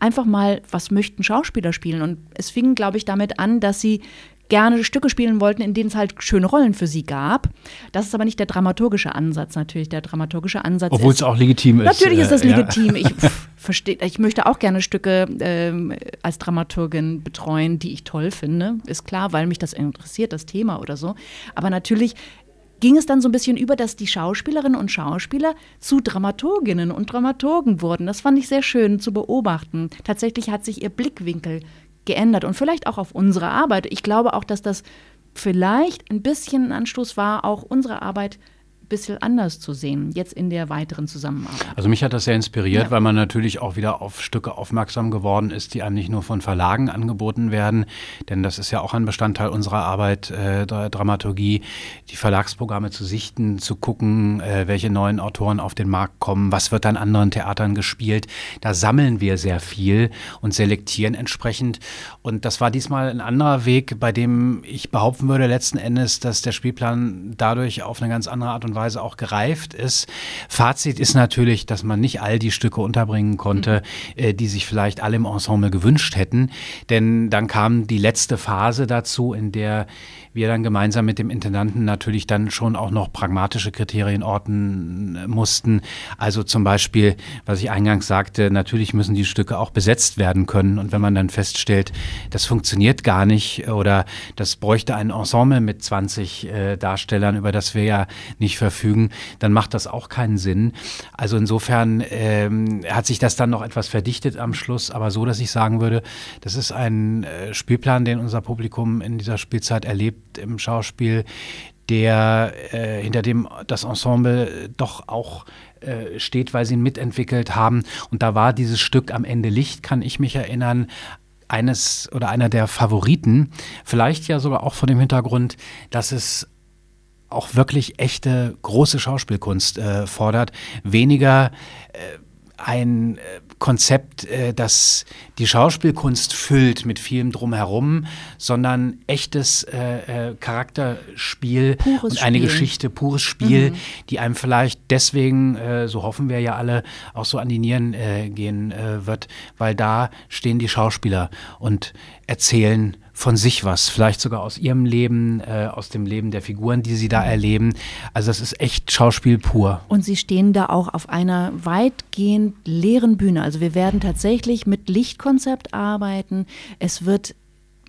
einfach mal, was möchten Schauspieler spielen. Und es fing, glaube ich, damit an, dass sie gerne Stücke spielen wollten, in denen es halt schöne Rollen für sie gab. Das ist aber nicht der dramaturgische Ansatz natürlich. Der dramaturgische Ansatz Obwohl es auch legitim ist. Natürlich ist das äh, legitim. Ja. Ich verstehe, ich möchte auch gerne Stücke ähm, als Dramaturgin betreuen, die ich toll finde. Ist klar, weil mich das interessiert, das Thema oder so. Aber natürlich ging es dann so ein bisschen über, dass die Schauspielerinnen und Schauspieler zu Dramaturginnen und Dramaturgen wurden. Das fand ich sehr schön zu beobachten. Tatsächlich hat sich ihr Blickwinkel geändert und vielleicht auch auf unsere Arbeit. Ich glaube auch, dass das vielleicht ein bisschen ein Anstoß war, auch unsere Arbeit bisschen anders zu sehen, jetzt in der weiteren Zusammenarbeit. Also mich hat das sehr inspiriert, ja. weil man natürlich auch wieder auf Stücke aufmerksam geworden ist, die einem nicht nur von Verlagen angeboten werden, denn das ist ja auch ein Bestandteil unserer Arbeit, äh, der Dramaturgie, die Verlagsprogramme zu sichten, zu gucken, äh, welche neuen Autoren auf den Markt kommen, was wird an anderen Theatern gespielt. Da sammeln wir sehr viel und selektieren entsprechend. Und das war diesmal ein anderer Weg, bei dem ich behaupten würde letzten Endes, dass der Spielplan dadurch auf eine ganz andere Art und Weise Weise auch gereift ist. Fazit ist natürlich, dass man nicht all die Stücke unterbringen konnte, mhm. äh, die sich vielleicht alle im Ensemble gewünscht hätten. Denn dann kam die letzte Phase dazu, in der wir dann gemeinsam mit dem Intendanten natürlich dann schon auch noch pragmatische Kriterien orten mussten. Also zum Beispiel, was ich eingangs sagte, natürlich müssen die Stücke auch besetzt werden können. Und wenn man dann feststellt, das funktioniert gar nicht oder das bräuchte ein Ensemble mit 20 äh, Darstellern, über das wir ja nicht verfügen, dann macht das auch keinen Sinn. Also insofern ähm, hat sich das dann noch etwas verdichtet am Schluss, aber so, dass ich sagen würde, das ist ein äh, Spielplan, den unser Publikum in dieser Spielzeit erlebt, im Schauspiel, der äh, hinter dem das Ensemble doch auch äh, steht, weil sie ihn mitentwickelt haben. Und da war dieses Stück am Ende Licht, kann ich mich erinnern, eines oder einer der Favoriten. Vielleicht ja sogar auch von dem Hintergrund, dass es auch wirklich echte große Schauspielkunst äh, fordert. Weniger äh, ein äh, Konzept, äh, das die Schauspielkunst füllt mit vielem drumherum, sondern echtes äh, äh, Charakterspiel pures und eine Spiel. Geschichte, pures Spiel, mhm. die einem vielleicht deswegen, äh, so hoffen wir ja alle, auch so an die Nieren äh, gehen wird, weil da stehen die Schauspieler und erzählen von sich was, vielleicht sogar aus ihrem Leben, äh, aus dem Leben der Figuren, die sie da erleben. Also das ist echt Schauspiel pur. Und sie stehen da auch auf einer weitgehend leeren Bühne. Also wir werden tatsächlich mit Lichtkonzept arbeiten. Es wird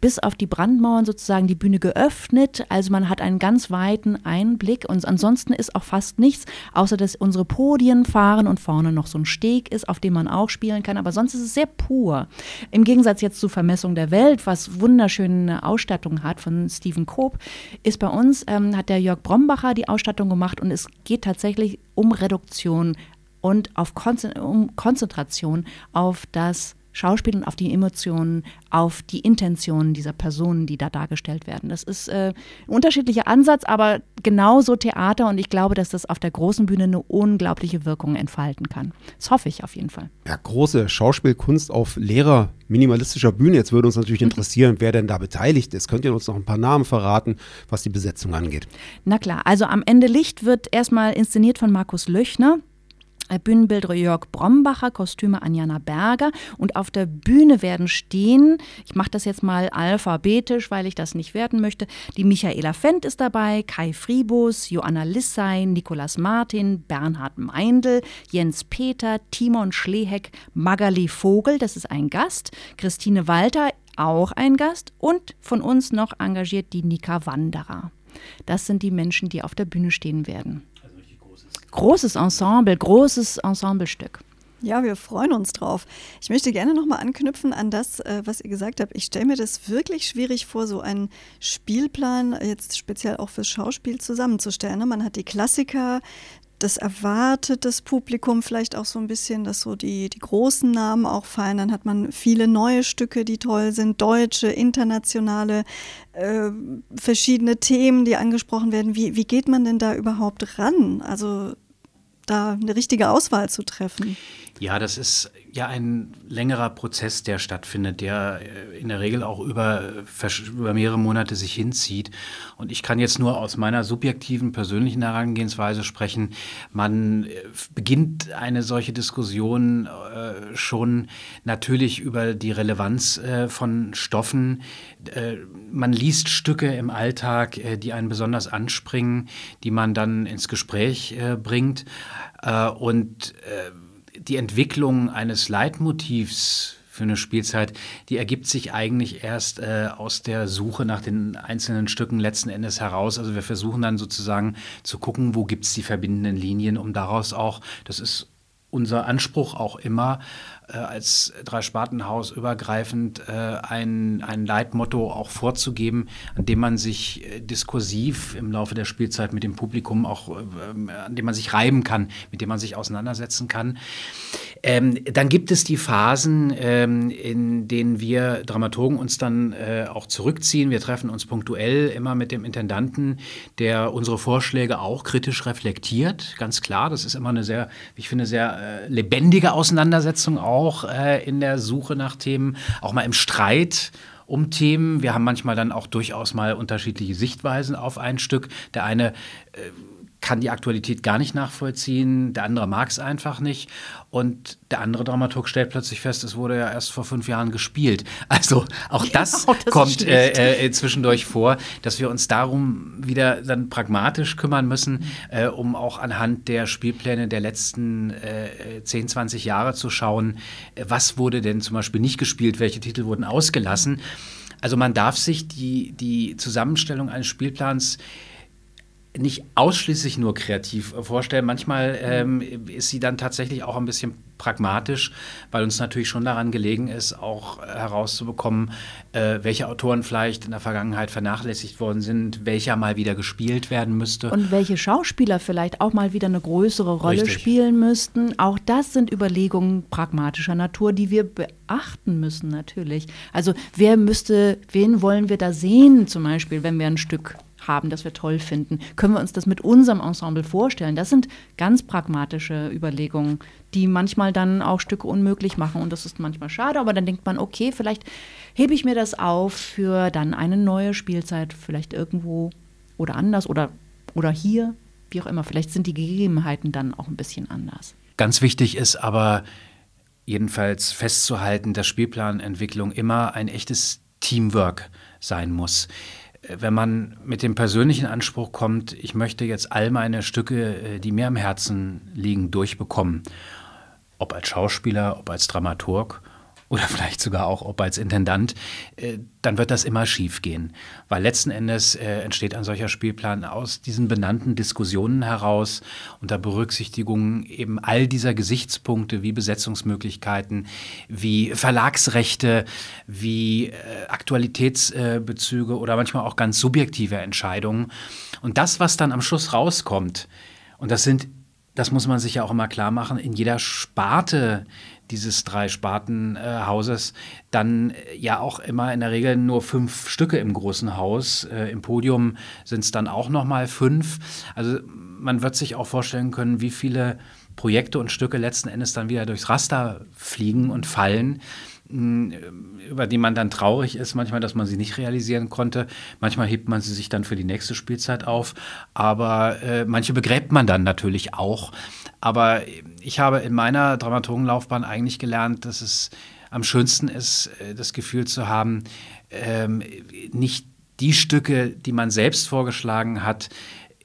bis auf die Brandmauern sozusagen die Bühne geöffnet. Also man hat einen ganz weiten Einblick und ansonsten ist auch fast nichts, außer dass unsere Podien fahren und vorne noch so ein Steg ist, auf dem man auch spielen kann. Aber sonst ist es sehr pur. Im Gegensatz jetzt zu Vermessung der Welt, was wunderschöne Ausstattung hat von Stephen Koop, ist bei uns, ähm, hat der Jörg Brombacher die Ausstattung gemacht und es geht tatsächlich um Reduktion und auf Konzen Konzentration auf das Schauspiel und auf die Emotionen, auf die Intentionen dieser Personen, die da dargestellt werden. Das ist äh, ein unterschiedlicher Ansatz, aber genauso Theater und ich glaube, dass das auf der großen Bühne eine unglaubliche Wirkung entfalten kann. Das hoffe ich auf jeden Fall. Ja, große Schauspielkunst auf leerer, minimalistischer Bühne. Jetzt würde uns natürlich interessieren, wer denn da beteiligt ist. Könnt ihr uns noch ein paar Namen verraten, was die Besetzung angeht? Na klar, also am Ende Licht wird erstmal inszeniert von Markus Löchner. Bühnenbild Jörg Brombacher, Kostüme Anjana Berger und auf der Bühne werden stehen, ich mache das jetzt mal alphabetisch, weil ich das nicht werten möchte, die Michaela Fendt ist dabei, Kai Fribus, Joanna Lissay, Nikolas Martin, Bernhard Meindl, Jens Peter, Timon Schleheck, Magali Vogel, das ist ein Gast, Christine Walter, auch ein Gast und von uns noch engagiert die Nika Wanderer. Das sind die Menschen, die auf der Bühne stehen werden großes Ensemble, großes Ensemblestück. Ja, wir freuen uns drauf. Ich möchte gerne nochmal anknüpfen an das, äh, was ihr gesagt habt. Ich stelle mir das wirklich schwierig vor, so einen Spielplan jetzt speziell auch fürs Schauspiel zusammenzustellen. Ne? Man hat die Klassiker, das erwartet das Publikum vielleicht auch so ein bisschen, dass so die, die großen Namen auch fallen. Dann hat man viele neue Stücke, die toll sind, deutsche, internationale, äh, verschiedene Themen, die angesprochen werden. Wie, wie geht man denn da überhaupt ran? Also da eine richtige Auswahl zu treffen. Ja, das ist ja ein längerer Prozess, der stattfindet, der äh, in der Regel auch über, über mehrere Monate sich hinzieht. Und ich kann jetzt nur aus meiner subjektiven, persönlichen Herangehensweise sprechen. Man äh, beginnt eine solche Diskussion äh, schon natürlich über die Relevanz äh, von Stoffen. Äh, man liest Stücke im Alltag, äh, die einen besonders anspringen, die man dann ins Gespräch bringt. und die Entwicklung eines Leitmotivs für eine Spielzeit, die ergibt sich eigentlich erst äh, aus der Suche nach den einzelnen Stücken letzten Endes heraus. Also wir versuchen dann sozusagen zu gucken, wo gibt es die verbindenden Linien, um daraus auch, das ist unser Anspruch auch immer, äh, als Dreispartenhaus übergreifend äh, ein, ein Leitmotto auch vorzugeben, an dem man sich äh, diskursiv im Laufe der Spielzeit mit dem Publikum auch, äh, an dem man sich reiben kann, mit dem man sich auseinandersetzen kann. Ähm, dann gibt es die Phasen, ähm, in denen wir Dramaturgen uns dann äh, auch zurückziehen. Wir treffen uns punktuell immer mit dem Intendanten, der unsere Vorschläge auch kritisch reflektiert. Ganz klar, das ist immer eine sehr, ich finde, sehr äh, lebendige Auseinandersetzung auch äh, in der Suche nach Themen, auch mal im Streit um Themen. Wir haben manchmal dann auch durchaus mal unterschiedliche Sichtweisen auf ein Stück. Der eine äh, kann die Aktualität gar nicht nachvollziehen, der andere mag es einfach nicht und der andere Dramaturg stellt plötzlich fest, es wurde ja erst vor fünf Jahren gespielt. Also auch das, ja, das kommt äh, äh, zwischendurch vor, dass wir uns darum wieder dann pragmatisch kümmern müssen, äh, um auch anhand der Spielpläne der letzten äh, 10, 20 Jahre zu schauen, äh, was wurde denn zum Beispiel nicht gespielt, welche Titel wurden ausgelassen. Also man darf sich die, die Zusammenstellung eines Spielplans nicht ausschließlich nur kreativ vorstellen. Manchmal ähm, ist sie dann tatsächlich auch ein bisschen pragmatisch, weil uns natürlich schon daran gelegen ist, auch herauszubekommen, äh, welche Autoren vielleicht in der Vergangenheit vernachlässigt worden sind, welcher mal wieder gespielt werden müsste. Und welche Schauspieler vielleicht auch mal wieder eine größere Rolle Richtig. spielen müssten. Auch das sind Überlegungen pragmatischer Natur, die wir beachten müssen natürlich. Also wer müsste, wen wollen wir da sehen zum Beispiel, wenn wir ein Stück haben, das wir toll finden? Können wir uns das mit unserem Ensemble vorstellen? Das sind ganz pragmatische Überlegungen, die manchmal dann auch Stücke unmöglich machen. Und das ist manchmal schade, aber dann denkt man, okay, vielleicht hebe ich mir das auf für dann eine neue Spielzeit, vielleicht irgendwo oder anders oder, oder hier, wie auch immer. Vielleicht sind die Gegebenheiten dann auch ein bisschen anders. Ganz wichtig ist aber jedenfalls festzuhalten, dass Spielplanentwicklung immer ein echtes Teamwork sein muss wenn man mit dem persönlichen Anspruch kommt, ich möchte jetzt all meine Stücke, äh, die mir am Herzen liegen, durchbekommen, ob als Schauspieler, ob als Dramaturg oder vielleicht sogar auch ob als Intendant, äh, dann wird das immer schief gehen. Weil letzten Endes äh, entsteht ein solcher Spielplan aus diesen benannten Diskussionen heraus unter Berücksichtigung eben all dieser Gesichtspunkte wie Besetzungsmöglichkeiten, wie Verlagsrechte, wie äh, Aktualitätsbezüge oder manchmal auch ganz subjektive Entscheidungen. Und das, was dann am Schluss rauskommt, und das sind das muss man sich ja auch immer klar machen, in jeder Sparte dieses Drei-Sparten-Hauses dann äh, ja auch immer in der Regel nur fünf Stücke im großen Haus. Äh, Im Podium sind es dann auch noch mal fünf. Also man wird sich auch vorstellen können, wie viele Projekte und Stücke letzten Endes dann wieder durchs Raster fliegen und fallen mm, über die man dann traurig ist, manchmal, dass man sie nicht realisieren konnte. Manchmal hebt man sie sich dann für die nächste Spielzeit auf, aber äh, manche begräbt man dann natürlich auch. Aber ich habe in meiner Dramaturgenlaufbahn eigentlich gelernt, dass es am schönsten ist, äh, das Gefühl zu haben, ähm, nicht die Stücke, die man selbst vorgeschlagen hat,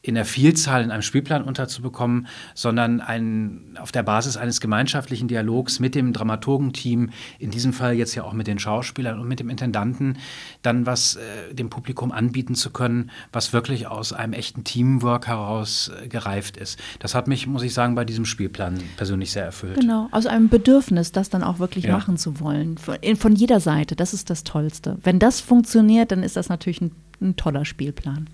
in der Vielzahl in einem Spielplan unterzubekommen, sondern ein, auf der Basis eines gemeinschaftlichen Dialogs mit dem Dramaturgenteam, in diesem Fall jetzt ja auch mit den Schauspielern und mit dem Intendanten, dann was äh, dem Publikum anbieten zu können, was wirklich aus einem echten Teamwork heraus äh, gereift ist. Das hat mich, muss ich sagen, bei diesem Spielplan persönlich sehr erfüllt. Genau, aus einem Bedürfnis, das dann auch wirklich ja. machen zu wollen. Von, von, jeder Seite, das ist das Tollste. Wenn das funktioniert, dann ist das natürlich ein, ein toller Spielplan.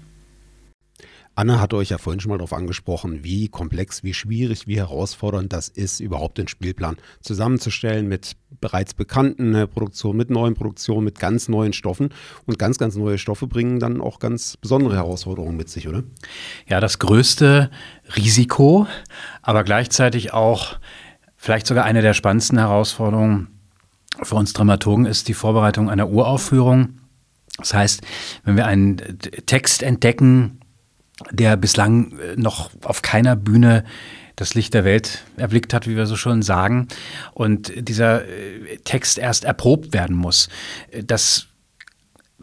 Anna hatte euch ja vorhin schon mal darauf angesprochen, wie komplex, wie schwierig, wie herausfordernd das ist, überhaupt den Spielplan zusammenzustellen mit bereits bekannten Produktionen, mit neuen Produktionen, mit ganz neuen Stoffen. Und ganz, ganz neue Stoffe bringen dann auch ganz besondere Herausforderungen mit sich, oder? Ja, das größte Risiko, aber gleichzeitig auch vielleicht sogar eine der spannendsten Herausforderungen für uns Dramaturgen ist die Vorbereitung einer Uraufführung. Das heißt, wenn wir einen Text entdecken, der bislang äh, noch auf keiner Bühne das Licht der Welt erblickt hat, wie wir so schon sagen, und dieser äh, Text erst erprobt werden muss. Äh, das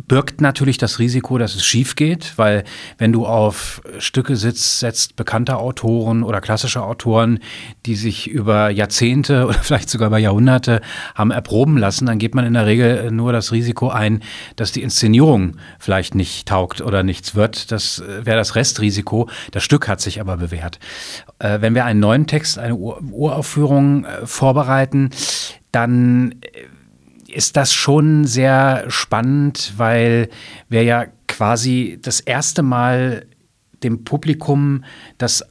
birgt natürlich das Risiko, dass es schief geht, weil wenn du auf Stücke sitzt, setzt bekannter Autoren oder klassische Autoren, die sich über Jahrzehnte oder vielleicht sogar über Jahrhunderte haben erproben lassen, dann geht man in der Regel nur das Risiko ein, dass die Inszenierung vielleicht nicht taugt oder nichts wird. Das äh, wäre das Restrisiko. Das Stück hat sich aber bewährt. Äh, wenn wir einen neuen Text, eine Uraufführung äh, vorbereiten, dann ist das schon sehr spannend, weil wir ja quasi das erste Mal dem Publikum das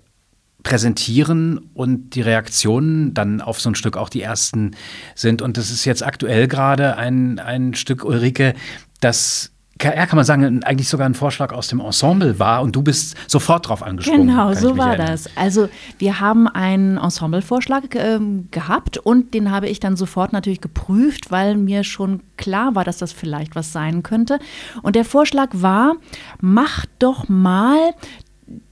präsentieren und die Reaktionen dann auf so ein Stück auch die ersten sind. Und das ist jetzt aktuell gerade ein, ein Stück, Ulrike, das ja, kann man sagen, eigentlich sogar ein Vorschlag aus dem Ensemble war und du bist sofort drauf angesprochen. Genau, so war erinnern. das. Also wir haben einen Ensemblevorschlag äh, gehabt und den habe ich dann sofort natürlich geprüft, weil mir schon klar war, dass das vielleicht was sein könnte. Und der Vorschlag war, mach doch mal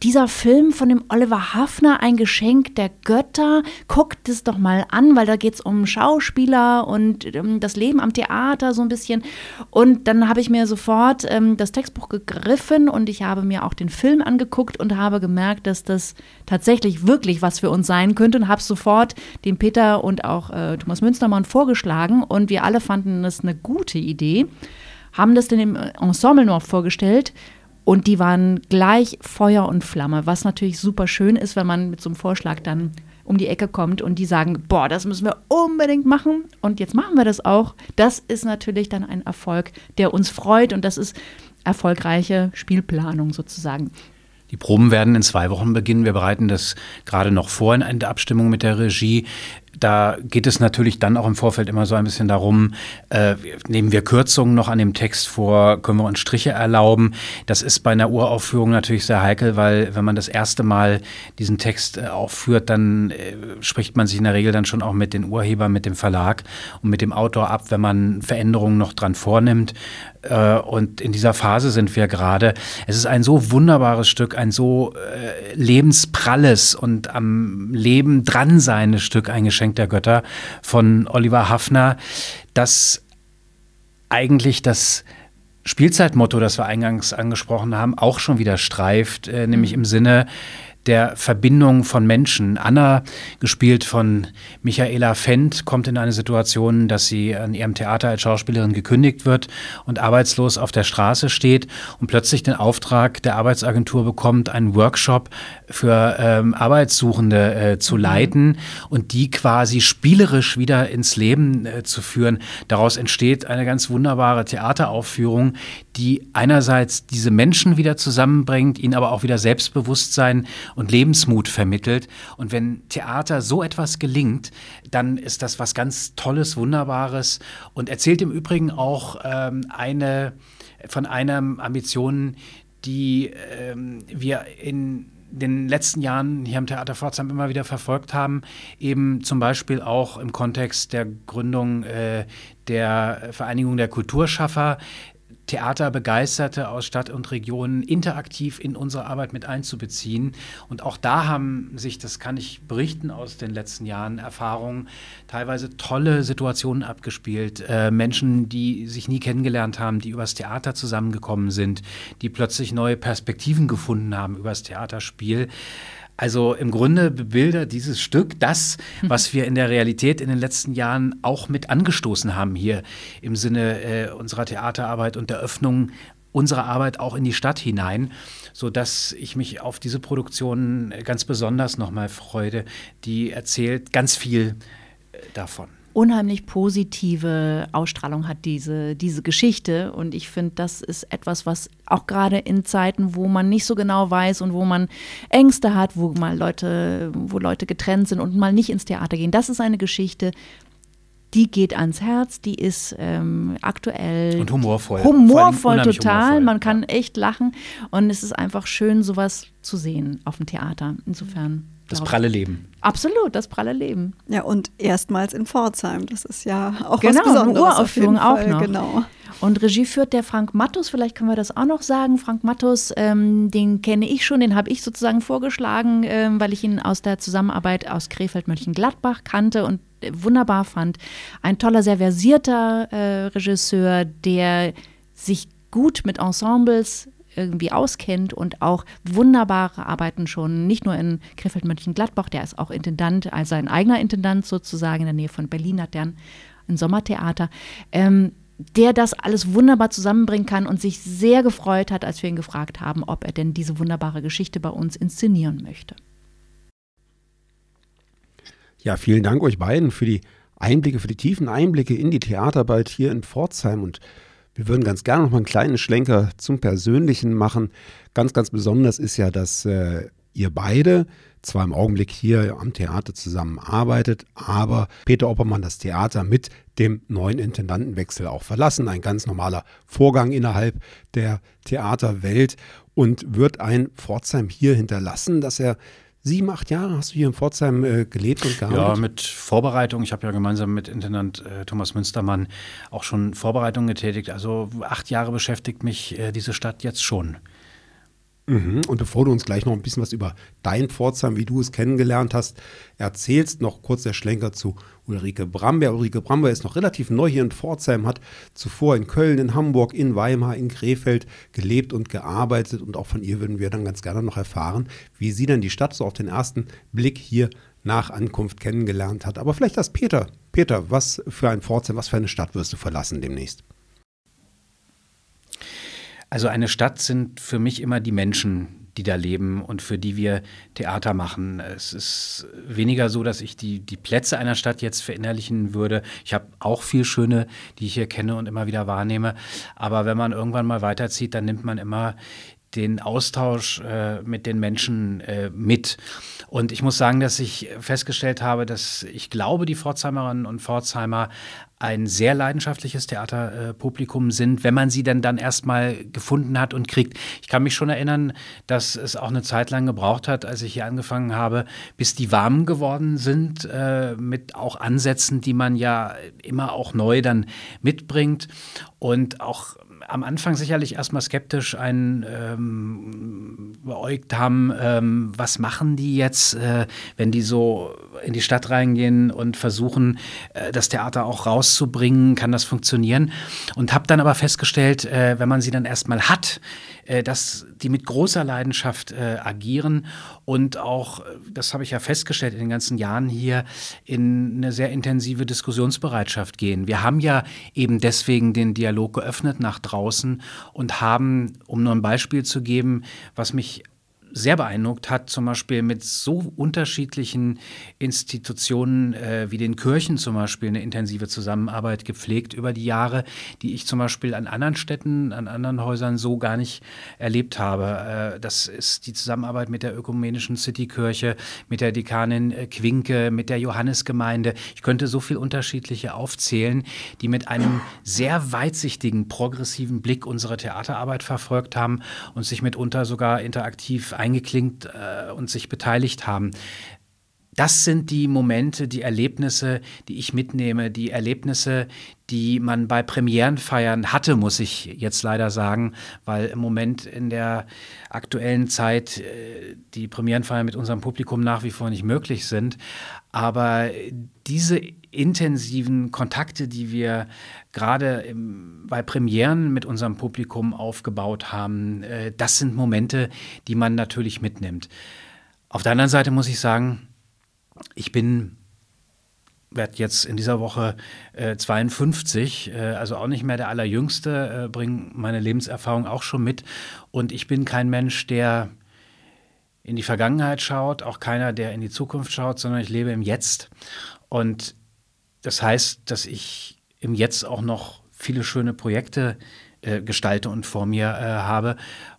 dieser Film von dem Oliver Hafner, ein Geschenk der Götter, guckt es doch mal an, weil da geht es um Schauspieler und um das Leben am Theater so ein bisschen. Und dann habe ich mir sofort ähm, das Textbuch gegriffen und ich habe mir auch den Film angeguckt und habe gemerkt, dass das tatsächlich wirklich was für uns sein könnte und habe sofort den Peter und auch äh, Thomas Münstermann vorgeschlagen und wir alle fanden das eine gute Idee, haben das dann im Ensemble noch vorgestellt und die waren gleich Feuer und Flamme, was natürlich super schön ist, wenn man mit so einem Vorschlag dann um die Ecke kommt und die sagen, boah, das müssen wir unbedingt machen und jetzt machen wir das auch. Das ist natürlich dann ein Erfolg, der uns freut und das ist erfolgreiche Spielplanung sozusagen. Die Proben werden in zwei Wochen beginnen. Wir bereiten das gerade noch vor in der Abstimmung mit der Regie da geht es natürlich dann auch im Vorfeld immer so ein bisschen darum, äh, nehmen wir Kürzungen noch an dem Text vor, können wir uns Striche erlauben. Das ist bei einer Uraufführung natürlich sehr heikel, weil wenn man das erste Mal diesen Text äh, aufführt, dann äh, spricht man sich in der Regel dann schon auch mit den Urhebern, mit dem Verlag und mit dem Autor ab, wenn man Veränderungen noch dran vornimmt. Äh, und in dieser Phase sind wir gerade. Es ist ein so wunderbares Stück, ein so äh, lebenspralles und am Leben dran seines Stück, ein Geschenk der Götter von Oliver Hafner, das eigentlich das Spielzeitmotto, das wir eingangs angesprochen haben, auch schon wieder streift, äh, nämlich im Sinne, der Verbindung von Menschen. Anna, gespielt von Michaela Fendt, kommt in eine Situation, dass sie an ihrem Theater als Schauspielerin gekündigt wird und arbeitslos auf der Straße steht und plötzlich den Auftrag der Arbeitsagentur bekommt, einen Workshop für ähm, Arbeitssuchende äh, zu mhm. leiten und die quasi spielerisch wieder ins Leben äh, zu führen. Daraus entsteht eine ganz wunderbare Theateraufführung, die einerseits diese Menschen wieder zusammenbringt, ihnen aber auch wieder Selbstbewusstsein und Lebensmut vermittelt. Und wenn Theater so etwas gelingt, dann ist das was ganz Tolles, Wunderbares. Und erzählt im Übrigen auch ähm, eine von einer Ambition, die ähm, wir in den letzten Jahren hier am Theater Pforzheim immer wieder verfolgt haben, eben zum Beispiel auch im Kontext der Gründung äh, der Vereinigung der Kulturschaffer, Theaterbegeisterte aus Stadt und Region interaktiv in unsere Arbeit mit einzubeziehen. Und auch da haben sich, das kann ich berichten aus den letzten Jahren, Erfahrungen, teilweise tolle Situationen abgespielt. Äh, Menschen, die sich nie kennengelernt haben, die übers Theater zusammengekommen sind, die plötzlich neue Perspektiven gefunden haben übers Theaterspiel. Also im Grunde bebildert dieses Stück das, mhm. was wir in der Realität in den letzten Jahren auch mit angestoßen haben hier im Sinne äh, unserer Theaterarbeit und der Öffnung unserer Arbeit auch in die Stadt hinein, sodass ich mich auf diese Produktion ganz besonders nochmal freue. Die erzählt ganz viel äh, davon. Unheimlich positive Ausstrahlung hat, diese, diese Geschichte. Und ich finde, das ist etwas, was auch gerade in Zeiten, wo man nicht so genau weiß und wo man Ängste hat, wo mal Leute, wo Leute getrennt sind und mal nicht ins Theater gehen, das ist eine Geschichte, die geht ans Herz, die ist ähm, aktuell. Und humorvoll. Humorvoll, total. Humorvoll. Man kann echt lachen. Und es ist einfach schön, sowas zu sehen auf dem Theater. Insofern. Das pralle Leben. Absolut, das pralle Leben. Ja, und erstmals in Pforzheim. Das ist ja auch genau, was Besonderes. Eine Uraufführung auch noch. Genau. Und Regie führt der Frank Mattus, vielleicht können wir das auch noch sagen. Frank Mattus, ähm, den kenne ich schon, den habe ich sozusagen vorgeschlagen, ähm, weil ich ihn aus der Zusammenarbeit aus Krefeld-Mönchengladbach kannte und äh, wunderbar fand. Ein toller, sehr versierter äh, Regisseur, der sich gut mit Ensembles irgendwie auskennt und auch wunderbare Arbeiten schon, nicht nur in Krefeld-Mönchengladbach, der ist auch Intendant, also sein eigener Intendant sozusagen in der Nähe von Berlin hat der ein, Sommertheater. Ähm, der das alles wunderbar zusammenbringen kann und sich sehr gefreut hat, als wir ihn gefragt haben, ob er denn diese wunderbare Geschichte bei uns inszenieren möchte. Ja, vielen Dank euch beiden für die Einblicke, für die tiefen Einblicke in die Theaterarbeit hier in Pforzheim. Und wir würden ganz gerne noch mal einen kleinen Schlenker zum Persönlichen machen. Ganz, ganz besonders ist ja, dass äh, ihr beide zwar im Augenblick hier am Theater zusammenarbeitet, aber Peter Oppermann das Theater mit dem neuen Intendantenwechsel auch verlassen. Ein ganz normaler Vorgang innerhalb der Theaterwelt und wird ein Pforzheim hier hinterlassen, dass er Sieben, acht Jahre hast du hier in Pforzheim äh, gelebt und gearbeitet? Ja, mit Vorbereitung. Ich habe ja gemeinsam mit Intendant äh, Thomas Münstermann auch schon Vorbereitungen getätigt. Also acht Jahre beschäftigt mich äh, diese Stadt jetzt schon. Mhm. Und bevor du uns gleich noch ein bisschen was über dein Pforzheim, wie du es kennengelernt hast, erzählst, noch kurz der Schlenker zu Ulrike Bramberg. Ulrike Bramberg ist noch relativ neu hier in Pforzheim, hat zuvor in Köln, in Hamburg, in Weimar, in Krefeld gelebt und gearbeitet. Und auch von ihr würden wir dann ganz gerne noch erfahren, wie sie dann die Stadt so auf den ersten Blick hier nach Ankunft kennengelernt hat. Aber vielleicht das Peter. Peter, was für ein Pforzheim, was für eine Stadt wirst du verlassen demnächst? Also eine Stadt sind für mich immer die Menschen, die da leben und für die wir Theater machen. Es ist weniger so, dass ich die, die Plätze einer Stadt jetzt verinnerlichen würde. Ich habe auch viel Schöne, die ich hier kenne und immer wieder wahrnehme. Aber wenn man irgendwann mal weiterzieht, dann nimmt man immer den Austausch äh, mit den Menschen äh, mit. Und ich muss sagen, dass ich festgestellt habe, dass ich glaube, die Pforzheimerinnen und Pforzheimer ein sehr leidenschaftliches Theaterpublikum sind, wenn man sie denn dann erstmal gefunden hat und kriegt. Ich kann mich schon erinnern, dass es auch eine Zeit lang gebraucht hat, als ich hier angefangen habe, bis die warm geworden sind, äh, mit auch Ansätzen, die man ja immer auch neu dann mitbringt und auch am Anfang sicherlich erstmal skeptisch ein ähm, beäugt haben, ähm, was machen die jetzt, äh, wenn die so in die Stadt reingehen und versuchen, äh, das Theater auch rauszubringen, kann das funktionieren? Und habe dann aber festgestellt, äh, wenn man sie dann erstmal hat, dass die mit großer Leidenschaft äh, agieren und auch, äh, das habe ich ja festgestellt in den ganzen Jahren hier, in eine sehr intensive Diskussionsbereitschaft gehen. Wir haben ja eben deswegen den Dialog geöffnet nach draußen und haben, um nur ein Beispiel zu geben, was mich sehr beeindruckt hat, zum Beispiel mit so unterschiedlichen Institutionen äh, wie den Kirchen zum Beispiel eine intensive Zusammenarbeit gepflegt über die Jahre, die ich zum Beispiel an anderen Städten, an anderen Häusern so gar nicht erlebt habe. Äh, das ist die Zusammenarbeit mit der ökumenischen Citykirche, mit der Dekanin äh, Quinke, mit der Johannesgemeinde. Ich könnte so viel unterschiedliche aufzählen, die mit einem sehr weitsichtigen, progressiven Blick unsere Theaterarbeit verfolgt haben und sich mitunter sogar interaktiv eingeklinkt äh, und sich beteiligt haben. Das sind die Momente, die Erlebnisse, die ich mitnehme, die Erlebnisse, die man bei Premierenfeiern hatte, muss ich jetzt leider sagen, weil im Moment in der aktuellen Zeit äh, die Premierenfeiern mit unserem Publikum nach wie vor nicht möglich sind. Aber diese intensiven Kontakte, die wir gerade bei Premieren mit unserem Publikum aufgebaut haben, äh, das sind Momente, die man natürlich mitnimmt. Auf der anderen Seite muss ich sagen, ich bin werde jetzt in dieser Woche äh, 52, äh, also auch nicht mehr der Allerjüngste, äh, bringe meine Lebenserfahrung auch schon mit. Und ich bin kein Mensch, der in die Vergangenheit schaut, auch keiner, der in die Zukunft schaut, sondern ich lebe im Jetzt. Und das heißt, dass ich im Jetzt auch noch viele schöne Projekte äh, gestalte und vor mir äh, habe.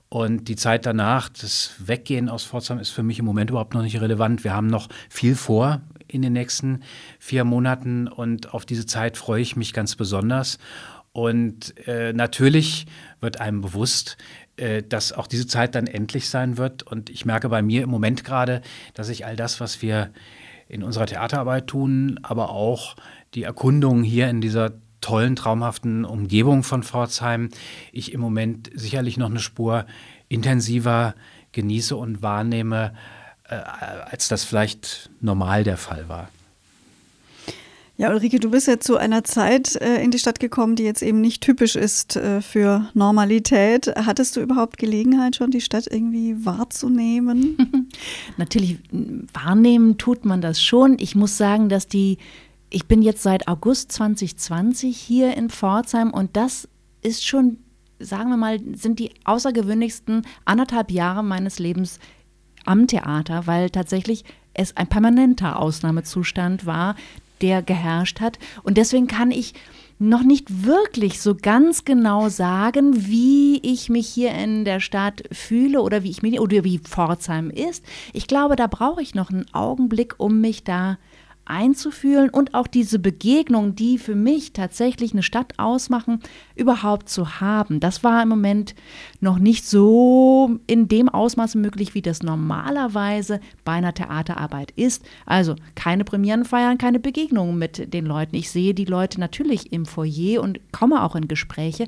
Und die Zeit danach, das Weggehen aus Pforzheim ist für mich im Moment überhaupt noch nicht relevant. Wir haben noch viel vor in den nächsten vier Monaten und auf diese Zeit freue ich mich ganz besonders. Und äh, natürlich wird einem bewusst, äh, dass auch diese Zeit dann endlich sein wird. Und ich merke bei mir im Moment gerade, dass ich all das, was wir in unserer Theaterarbeit tun, aber auch die Erkundung hier in dieser tollen, traumhaften Umgebung von Pforzheim, ich im Moment sicherlich noch eine Spur intensiver genieße und wahrnehme, äh, als das vielleicht normal der Fall war. Ja, Ulrike, du bist ja zu einer Zeit äh, in die Stadt gekommen, die jetzt eben nicht typisch ist äh, für Normalität. Hattest du überhaupt Gelegenheit, schon die Stadt irgendwie wahrzunehmen? Natürlich, wahrnehmen tut man das schon. Ich muss sagen, dass die, ich bin jetzt seit August 2020 hier in Pforzheim und das ist schon, sagen wir mal, sind die außergewöhnlichsten anderthalb Jahre meines Lebens am Theater, weil tatsächlich es ein permanenter Ausnahmezustand war, der geherrscht hat. Und deswegen kann ich noch nicht wirklich so ganz genau sagen, wie ich mich hier in der Stadt fühle oder wie ich mich oder wie Pforzheim ist. Ich glaube, da brauche ich noch einen Augenblick, um mich da einzufühlen und auch diese Begegnungen, die für mich tatsächlich eine Stadt ausmachen, überhaupt zu haben. Das war im Moment noch nicht so in dem Ausmaß möglich, wie das normalerweise bei einer Theaterarbeit ist. Also keine Premieren feiern, keine Begegnungen mit den Leuten. Ich sehe die Leute natürlich im Foyer und komme auch in Gespräche,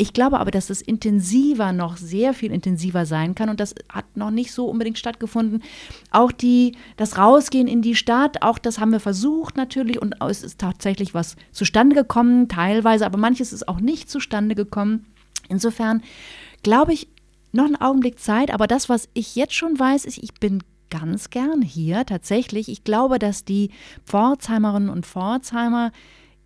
ich glaube aber, dass es intensiver noch sehr viel intensiver sein kann und das hat noch nicht so unbedingt stattgefunden. Auch die, das Rausgehen in die Stadt, auch das haben wir versucht natürlich und es ist tatsächlich was zustande gekommen, teilweise, aber manches ist auch nicht zustande gekommen. Insofern glaube ich, noch einen Augenblick Zeit, aber das, was ich jetzt schon weiß, ist, ich bin ganz gern hier tatsächlich. Ich glaube, dass die Pforzheimerinnen und Pforzheimer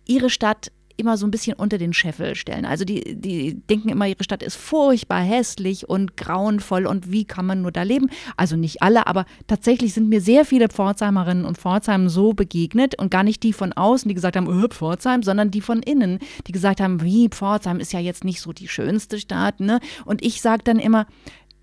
ihre Stadt immer so ein bisschen unter den Scheffel stellen. Also die, die denken immer, ihre Stadt ist furchtbar hässlich und grauenvoll und wie kann man nur da leben? Also nicht alle, aber tatsächlich sind mir sehr viele Pforzheimerinnen und Pforzheim so begegnet und gar nicht die von außen, die gesagt haben, öh, Pforzheim, sondern die von innen, die gesagt haben, wie Pforzheim ist ja jetzt nicht so die schönste Stadt. Ne? Und ich sage dann immer,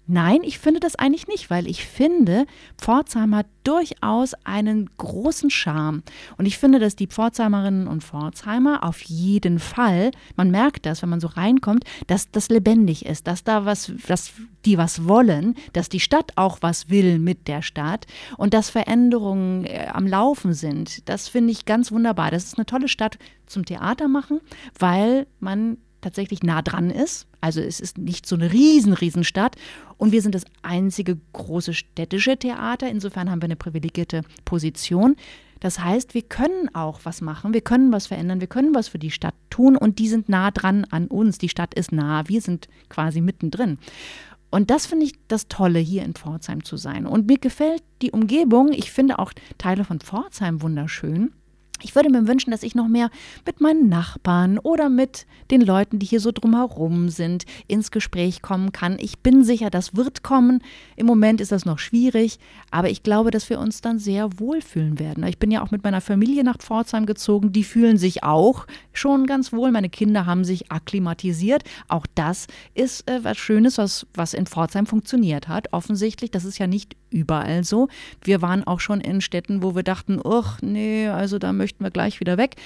Nein, ich finde das eigentlich nicht, weil ich finde, Pforzheim hat durchaus einen großen Charme. Und ich finde, dass die Pforzheimerinnen und Pforzheimer auf jeden Fall, man merkt das, wenn man so reinkommt, dass das lebendig ist, dass da was, dass die was wollen, dass die Stadt auch was will mit der Stadt und dass Veränderungen äh, am Laufen sind. Das finde ich ganz wunderbar. Das ist eine tolle Stadt zum Theater machen, weil man tatsächlich nah dran ist. Also es ist nicht so eine riesen, Stadt. Und wir sind das einzige große städtische Theater. Insofern haben wir eine privilegierte Position. Das heißt, wir können auch was machen, wir können was verändern, wir können was für die Stadt tun und die sind nah dran an uns. Die Stadt ist nah, wir sind quasi mittendrin. Und das finde ich das Tolle, hier in Pforzheim zu sein. Und mir gefällt die Umgebung. Ich finde auch Teile von Pforzheim wunderschön. Ich würde mir wünschen, dass ich noch mehr mit meinen Nachbarn oder mit den Leuten, die hier so drumherum sind, ins Gespräch kommen kann. Ich bin sicher, das wird kommen. Im Moment ist das noch schwierig, aber ich glaube, dass wir uns dann sehr wohlfühlen werden. Ich bin ja auch mit meiner Familie nach Pforzheim gezogen. Die fühlen sich auch schon ganz wohl. Meine Kinder haben sich akklimatisiert. Auch das ist äh, was Schönes, was, was in Pforzheim funktioniert hat. Offensichtlich, das ist ja nicht überall so. Wir waren auch schon in Städten, wo wir dachten, ach nee, also da möchte möchten wir gleich wieder weg.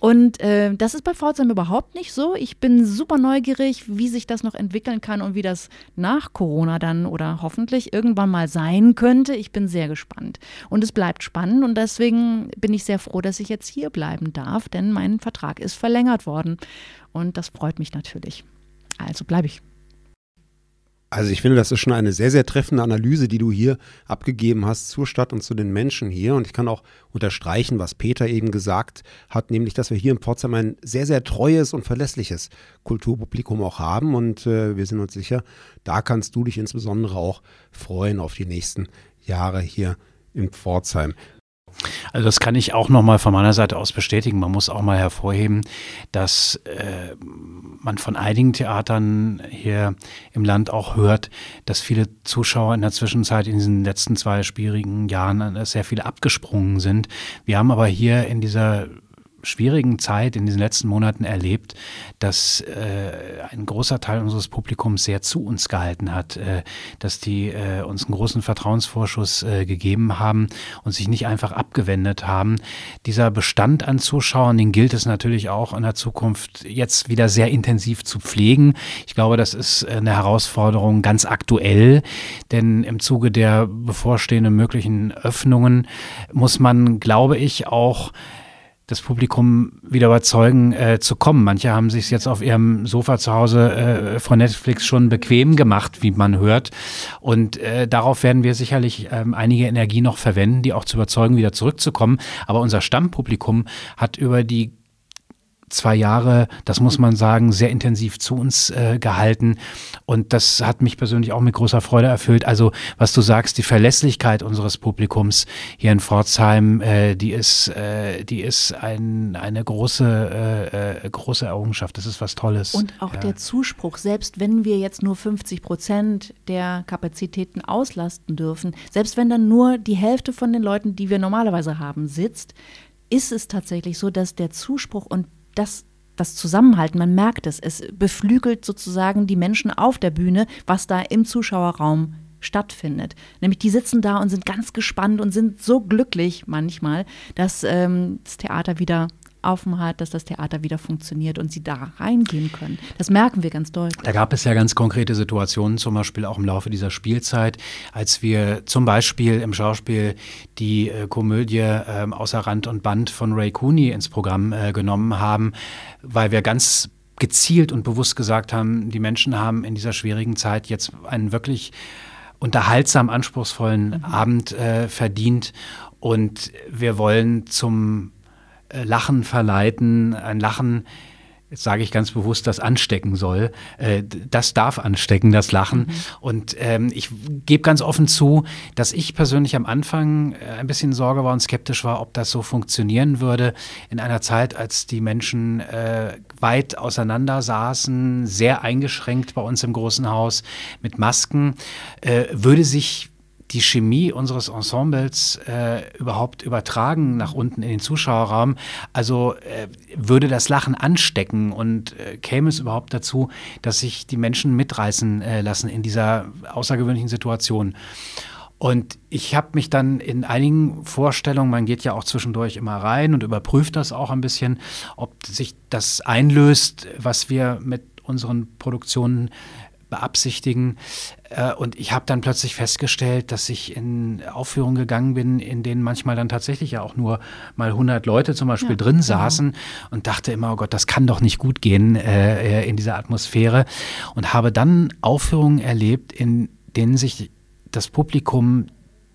Und äh, das ist bei Pforzheim überhaupt nicht so. Ich bin super neugierig, wie sich das noch entwickeln kann und wie das nach Corona dann oder hoffentlich irgendwann mal sein könnte. Ich bin sehr gespannt. Und es bleibt spannend und deswegen bin ich sehr froh, dass ich jetzt hier bleiben darf, denn mein Vertrag ist verlängert worden. Und das freut mich natürlich. Also bleibe ich. Also ich finde, das ist schon eine sehr, sehr treffende Analyse, die du hier abgegeben hast zur Stadt und zu den Menschen hier. Und ich kann auch unterstreichen, was Peter eben gesagt hat, nämlich, dass wir hier in Potsdam ein sehr, sehr treues und verlässliches Kulturpublikum auch haben. Und äh, wir sind uns sicher, da kannst du dich insbesondere auch freuen auf die nächsten Jahre hier in Pforzheim. Also das kann ich auch nochmal von meiner Seite aus bestätigen. Man muss auch mal hervorheben, dass äh, man von einigen Theatern hier im Land auch hört, dass viele Zuschauer in der Zwischenzeit in diesen letzten zwei schwierigen Jahren sehr viele abgesprungen sind. Wir haben aber hier in dieser schwierigen Zeit in diesen letzten Monaten erlebt, dass äh, ein großer Teil unseres Publikums sehr zu uns gehalten hat, äh, dass die äh, uns einen großen Vertrauensvorschuss äh, gegeben haben und sich nicht einfach abgewendet haben. Dieser Bestand an Zuschauern, den gilt es natürlich auch in der Zukunft jetzt wieder sehr intensiv zu pflegen. Ich glaube, das ist eine Herausforderung ganz aktuell, denn im Zuge der bevorstehenden möglichen Öffnungen muss man, glaube ich, auch das Publikum wieder überzeugen äh, zu kommen. Manche haben sich jetzt auf ihrem Sofa zu Hause äh, von Netflix schon bequem gemacht, wie man hört. Und äh, darauf werden wir sicherlich ähm, einige Energie noch verwenden, die auch zu überzeugen, wieder zurückzukommen. Aber unser Stammpublikum hat über die zwei Jahre, das muss man sagen, sehr intensiv zu uns äh, gehalten. Und das hat mich persönlich auch mit großer Freude erfüllt. Also, was du sagst, die Verlässlichkeit unseres Publikums hier in Pforzheim, äh, die ist, äh, die ist ein, eine große, äh, äh, große Errungenschaft. Das ist was Tolles. Und auch ja. der Zuspruch, selbst wenn wir jetzt nur 50 Prozent der Kapazitäten auslasten dürfen, selbst wenn dann nur die Hälfte von den Leuten, die wir normalerweise haben, sitzt, ist es tatsächlich so, dass der Zuspruch und das, das Zusammenhalten, man merkt es, es beflügelt sozusagen die Menschen auf der Bühne, was da im Zuschauerraum stattfindet. Nämlich die sitzen da und sind ganz gespannt und sind so glücklich manchmal, dass ähm, das Theater wieder offen hat, dass das Theater wieder funktioniert und sie da reingehen können. Das merken wir ganz deutlich. Da gab es ja ganz konkrete Situationen, zum Beispiel auch im Laufe dieser Spielzeit, als wir zum Beispiel im Schauspiel die äh, Komödie äh, Außer Rand und Band von Ray Cooney ins Programm äh, genommen haben, weil wir ganz gezielt und bewusst gesagt haben, die Menschen haben in dieser schwierigen Zeit jetzt einen wirklich unterhaltsam anspruchsvollen mhm. Abend äh, verdient und wir wollen zum Lachen verleiten, ein Lachen, jetzt sage ich ganz bewusst, das anstecken soll. Äh, das darf anstecken, das Lachen. Mhm. Und ähm, ich gebe ganz offen zu, dass ich persönlich am Anfang äh, ein bisschen Sorge war und skeptisch war, ob das so funktionieren würde in einer Zeit, als die Menschen äh, weit auseinander saßen, sehr eingeschränkt bei uns im großen Haus mit Masken. Äh, würde sich die Chemie unseres Ensembles äh, überhaupt übertragen nach unten in den Zuschauerraum. Also äh, würde das Lachen anstecken und äh, käme es überhaupt dazu, dass sich die Menschen mitreißen äh, lassen in dieser außergewöhnlichen Situation. Und ich habe mich dann in einigen Vorstellungen, man geht ja auch zwischendurch immer rein und überprüft das auch ein bisschen, ob sich das einlöst, was wir mit unseren Produktionen beabsichtigen. Äh, und ich habe dann plötzlich festgestellt, dass ich in Aufführungen gegangen bin, in denen manchmal dann tatsächlich ja auch nur mal 100 Leute zum Beispiel ja, drin genau. saßen und dachte immer, oh Gott, das kann doch nicht gut gehen äh, in dieser Atmosphäre. Und habe dann Aufführungen erlebt, in denen sich das Publikum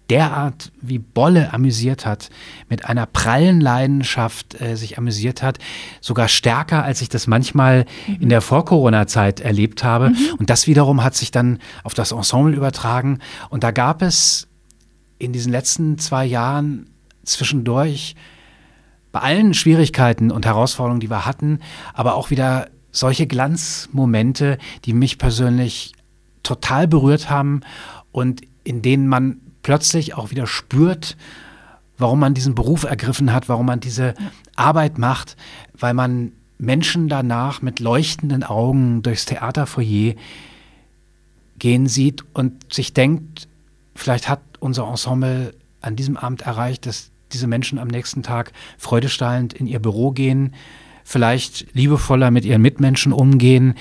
derart wie Bolle amüsiert hat, mit einer prallen Leidenschaft äh, sich amüsiert hat, sogar stärker, als ich das manchmal mhm. in der Vor-Corona-Zeit erlebt habe. Mhm. Und das wiederum hat sich dann auf das Ensemble übertragen. Und da gab es in diesen letzten zwei Jahren zwischendurch bei allen Schwierigkeiten und Herausforderungen, die wir hatten, aber auch wieder solche Glanzmomente, die mich persönlich total berührt haben und in denen man plötzlich auch wieder spürt, warum man diesen Beruf ergriffen hat, warum man diese Arbeit macht, weil man Menschen danach mit leuchtenden Augen durchs Theaterfoyer gehen sieht und sich denkt, vielleicht hat unser Ensemble an diesem Abend erreicht, dass diese Menschen am nächsten Tag freudestrahlend in ihr Büro gehen, vielleicht liebevoller mit ihren Mitmenschen umgehen,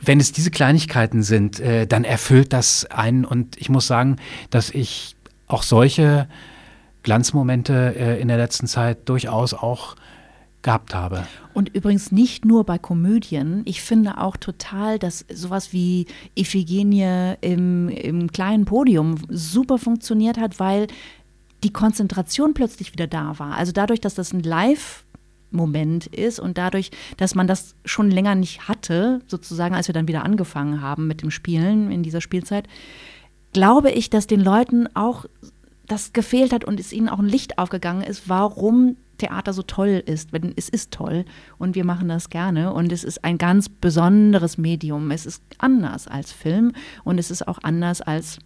wenn es diese Kleinigkeiten sind, äh, dann erfüllt das einen. Und ich muss sagen, dass ich auch solche Glanzmomente äh, in der letzten Zeit durchaus auch gehabt habe. Und übrigens nicht nur bei Komödien. Ich finde auch total, dass sowas wie Iphigenie im, im kleinen Podium super funktioniert hat, weil die Konzentration plötzlich wieder da war. Also dadurch, dass das ein Live- Moment ist und dadurch, dass man das schon länger nicht hatte, sozusagen, als wir dann wieder angefangen haben mit dem Spielen in dieser Spielzeit, glaube ich, dass den Leuten auch das gefehlt hat und es ihnen auch ein Licht aufgegangen ist, warum Theater so toll ist. Wenn, es ist toll und wir machen das gerne und es ist ein ganz besonderes Medium. Es ist anders als Film und es ist auch anders als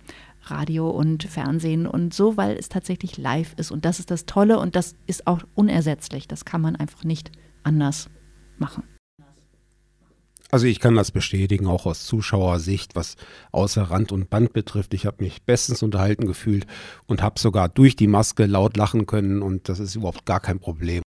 Radio und Fernsehen und so, weil es tatsächlich live ist. Und das ist das Tolle und das ist auch unersetzlich. Das kann man einfach nicht anders machen. Also ich kann das bestätigen, auch aus Zuschauersicht, was außer Rand und Band betrifft. Ich habe mich bestens unterhalten gefühlt und habe sogar durch die Maske laut lachen können und das ist überhaupt gar kein Problem.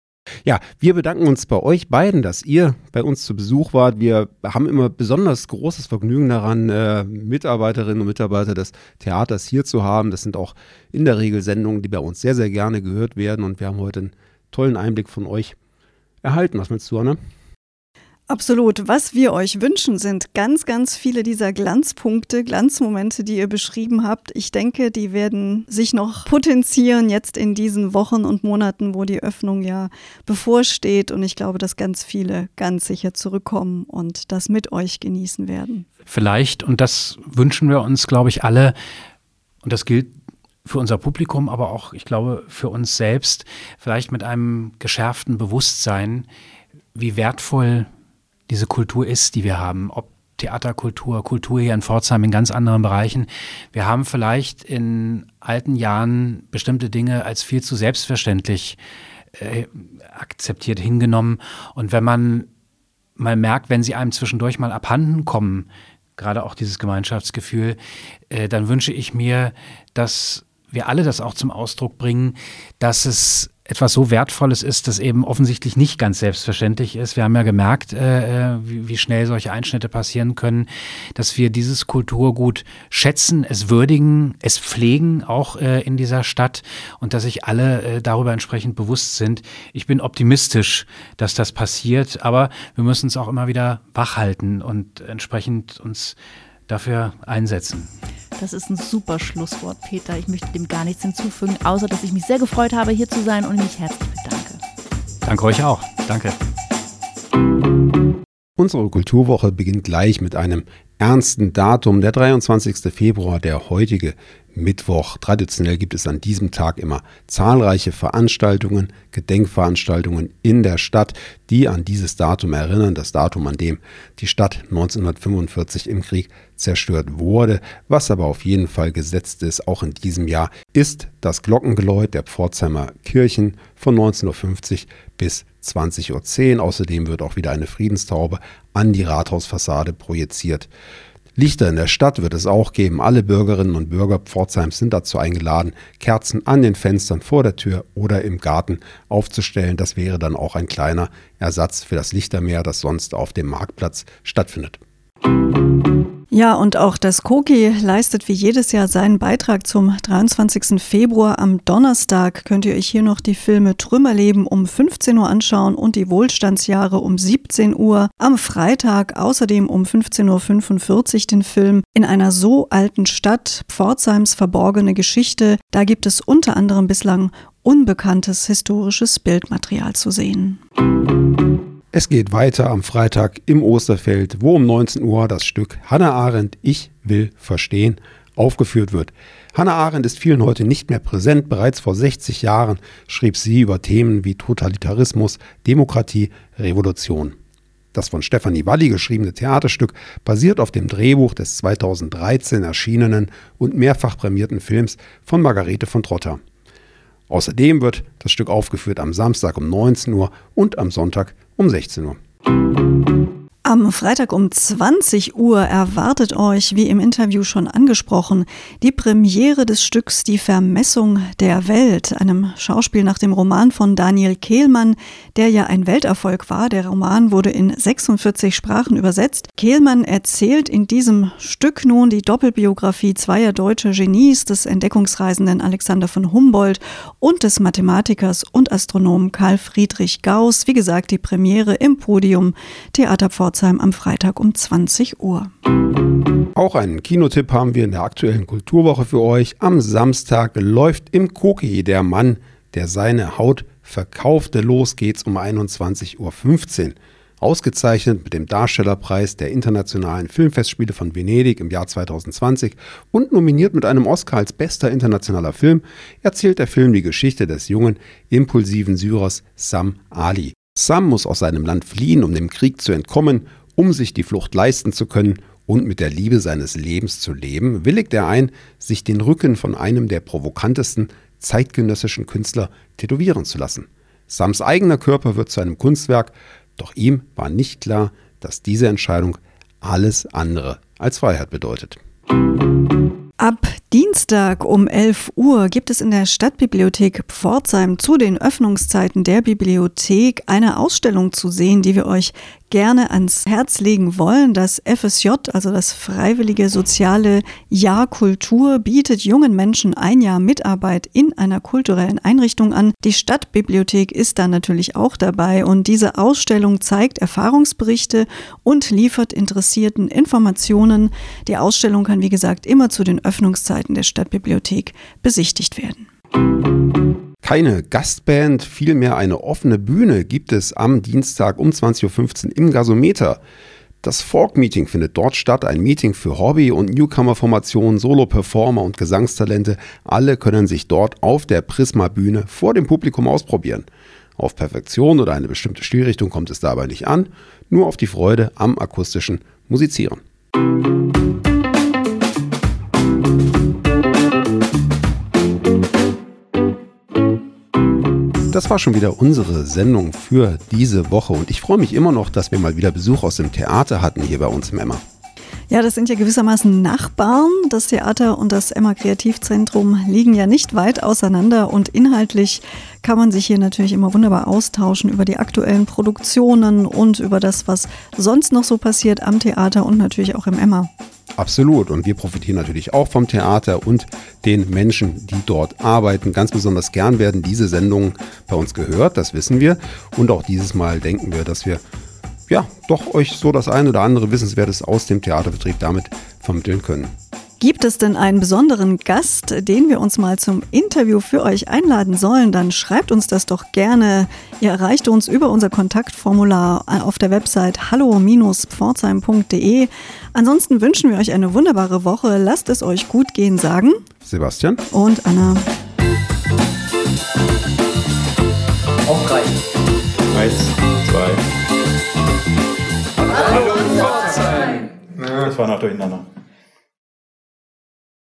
Ja, wir bedanken uns bei euch beiden, dass ihr bei uns zu Besuch wart. Wir haben immer besonders großes Vergnügen daran, äh, Mitarbeiterinnen und Mitarbeiter des Theaters hier zu haben. Das sind auch in der Regel Sendungen, die bei uns sehr, sehr gerne gehört werden und wir haben heute einen tollen Einblick von euch erhalten. Was meinst du, Anna? Absolut. Was wir euch wünschen, sind ganz, ganz viele dieser Glanzpunkte, Glanzmomente, die ihr beschrieben habt. Ich denke, die werden sich noch potenzieren jetzt in diesen Wochen und Monaten, wo die Öffnung ja bevorsteht. Und ich glaube, dass ganz viele ganz sicher zurückkommen und das mit euch genießen werden. Vielleicht, und das wünschen wir uns, glaube ich, alle, und das gilt für unser Publikum, aber auch, ich glaube, für uns selbst, vielleicht mit einem geschärften Bewusstsein, wie wertvoll diese Kultur ist, die wir haben, ob Theaterkultur, Kultur hier in Pforzheim in ganz anderen Bereichen. Wir haben vielleicht in alten Jahren bestimmte Dinge als viel zu selbstverständlich äh, akzeptiert hingenommen. Und wenn man mal merkt, wenn sie einem zwischendurch mal abhanden kommen, gerade auch dieses Gemeinschaftsgefühl, äh, dann wünsche ich mir, dass wir alle das auch zum Ausdruck bringen, dass es etwas so Wertvolles ist, das eben offensichtlich nicht ganz selbstverständlich ist. Wir haben ja gemerkt, äh, äh, wie, wie, schnell solche Einschnitte passieren können, dass wir dieses Kulturgut schätzen, es würdigen, es pflegen, auch äh, in dieser Stadt und dass sich alle äh, darüber entsprechend bewusst sind. Ich bin optimistisch, dass das passiert, aber wir müssen es auch immer wieder wachhalten und entsprechend uns dafür einsetzen. Das ist ein super Schlusswort, Peter. Ich möchte dem gar nichts hinzufügen, außer dass ich mich sehr gefreut habe, hier zu sein und mich herzlich bedanke. Danke euch auch. Danke. Unsere Kulturwoche beginnt gleich mit einem ernsten Datum, der 23. Februar, der heutige Mittwoch. Traditionell gibt es an diesem Tag immer zahlreiche Veranstaltungen, Gedenkveranstaltungen in der Stadt, die an dieses Datum erinnern, das Datum, an dem die Stadt 1945 im Krieg zerstört wurde. Was aber auf jeden Fall gesetzt ist, auch in diesem Jahr, ist das Glockengeläut der Pforzheimer Kirchen von 19.50 bis 20.10 Uhr. Außerdem wird auch wieder eine Friedenstaube an die Rathausfassade projiziert. Lichter in der Stadt wird es auch geben. Alle Bürgerinnen und Bürger Pforzheims sind dazu eingeladen, Kerzen an den Fenstern vor der Tür oder im Garten aufzustellen. Das wäre dann auch ein kleiner Ersatz für das Lichtermeer, das sonst auf dem Marktplatz stattfindet. Ja, und auch das Koki leistet wie jedes Jahr seinen Beitrag zum 23. Februar. Am Donnerstag könnt ihr euch hier noch die Filme Trümmerleben um 15 Uhr anschauen und die Wohlstandsjahre um 17 Uhr. Am Freitag außerdem um 15.45 Uhr den Film In einer so alten Stadt, Pforzheims verborgene Geschichte. Da gibt es unter anderem bislang unbekanntes historisches Bildmaterial zu sehen. Es geht weiter am Freitag im Osterfeld, wo um 19 Uhr das Stück Hannah Arendt Ich will verstehen aufgeführt wird. Hannah Arendt ist vielen heute nicht mehr präsent. Bereits vor 60 Jahren schrieb sie über Themen wie Totalitarismus, Demokratie, Revolution. Das von Stefanie Walli geschriebene Theaterstück basiert auf dem Drehbuch des 2013 erschienenen und mehrfach prämierten Films von Margarete von Trotter. Außerdem wird das Stück aufgeführt am Samstag um 19 Uhr und am Sonntag um 16 Uhr. Am Freitag um 20 Uhr erwartet euch, wie im Interview schon angesprochen, die Premiere des Stücks Die Vermessung der Welt, einem Schauspiel nach dem Roman von Daniel Kehlmann, der ja ein Welterfolg war. Der Roman wurde in 46 Sprachen übersetzt. Kehlmann erzählt in diesem Stück nun die Doppelbiografie zweier deutscher Genies, des Entdeckungsreisenden Alexander von Humboldt und des Mathematikers und Astronomen Karl Friedrich Gauss. Wie gesagt, die Premiere im Podium Theater Pforzheim am Freitag um 20 Uhr. Auch einen Kinotipp haben wir in der aktuellen Kulturwoche für euch. Am Samstag läuft im Koki der Mann, der seine Haut verkaufte. Los geht's um 21.15 Uhr. ausgezeichnet mit dem Darstellerpreis der Internationalen Filmfestspiele von Venedig im Jahr 2020 und nominiert mit einem Oscar als bester internationaler Film, erzählt der Film die Geschichte des jungen, impulsiven Syrers Sam Ali. Sam muss aus seinem Land fliehen, um dem Krieg zu entkommen, um sich die Flucht leisten zu können und mit der Liebe seines Lebens zu leben, willigt er ein, sich den Rücken von einem der provokantesten zeitgenössischen Künstler tätowieren zu lassen. Sams eigener Körper wird zu einem Kunstwerk, doch ihm war nicht klar, dass diese Entscheidung alles andere als Freiheit bedeutet. Ab Dienstag um 11 Uhr gibt es in der Stadtbibliothek Pforzheim zu den Öffnungszeiten der Bibliothek eine Ausstellung zu sehen, die wir euch gerne ans Herz legen wollen. Das FSJ, also das Freiwillige Soziale Jahr Kultur, bietet jungen Menschen ein Jahr Mitarbeit in einer kulturellen Einrichtung an. Die Stadtbibliothek ist da natürlich auch dabei und diese Ausstellung zeigt Erfahrungsberichte und liefert Interessierten Informationen. Die Ausstellung kann, wie gesagt, immer zu den Öffnungszeiten der Stadtbibliothek besichtigt werden. Keine Gastband, vielmehr eine offene Bühne gibt es am Dienstag um 20.15 Uhr im Gasometer. Das Folk-Meeting findet dort statt, ein Meeting für Hobby- und Newcomer-Formationen, Solo-Performer und Gesangstalente. Alle können sich dort auf der Prisma-Bühne vor dem Publikum ausprobieren. Auf Perfektion oder eine bestimmte Stilrichtung kommt es dabei nicht an, nur auf die Freude am akustischen Musizieren. Das war schon wieder unsere Sendung für diese Woche und ich freue mich immer noch, dass wir mal wieder Besuch aus dem Theater hatten hier bei uns im Emma. Ja, das sind ja gewissermaßen Nachbarn. Das Theater und das Emma Kreativzentrum liegen ja nicht weit auseinander und inhaltlich kann man sich hier natürlich immer wunderbar austauschen über die aktuellen Produktionen und über das, was sonst noch so passiert am Theater und natürlich auch im Emma. Absolut. Und wir profitieren natürlich auch vom Theater und den Menschen, die dort arbeiten. Ganz besonders gern werden diese Sendungen bei uns gehört, das wissen wir. Und auch dieses Mal denken wir, dass wir ja doch euch so das ein oder andere Wissenswertes aus dem Theaterbetrieb damit vermitteln können. Gibt es denn einen besonderen Gast, den wir uns mal zum Interview für euch einladen sollen? Dann schreibt uns das doch gerne. Ihr erreicht uns über unser Kontaktformular auf der Website hallo-pforzheim.de. Ansonsten wünschen wir euch eine wunderbare Woche. Lasst es euch gut gehen, sagen Sebastian und Anna. Auf drei. Eins, zwei. Hallo Pforzheim. Das war noch durcheinander.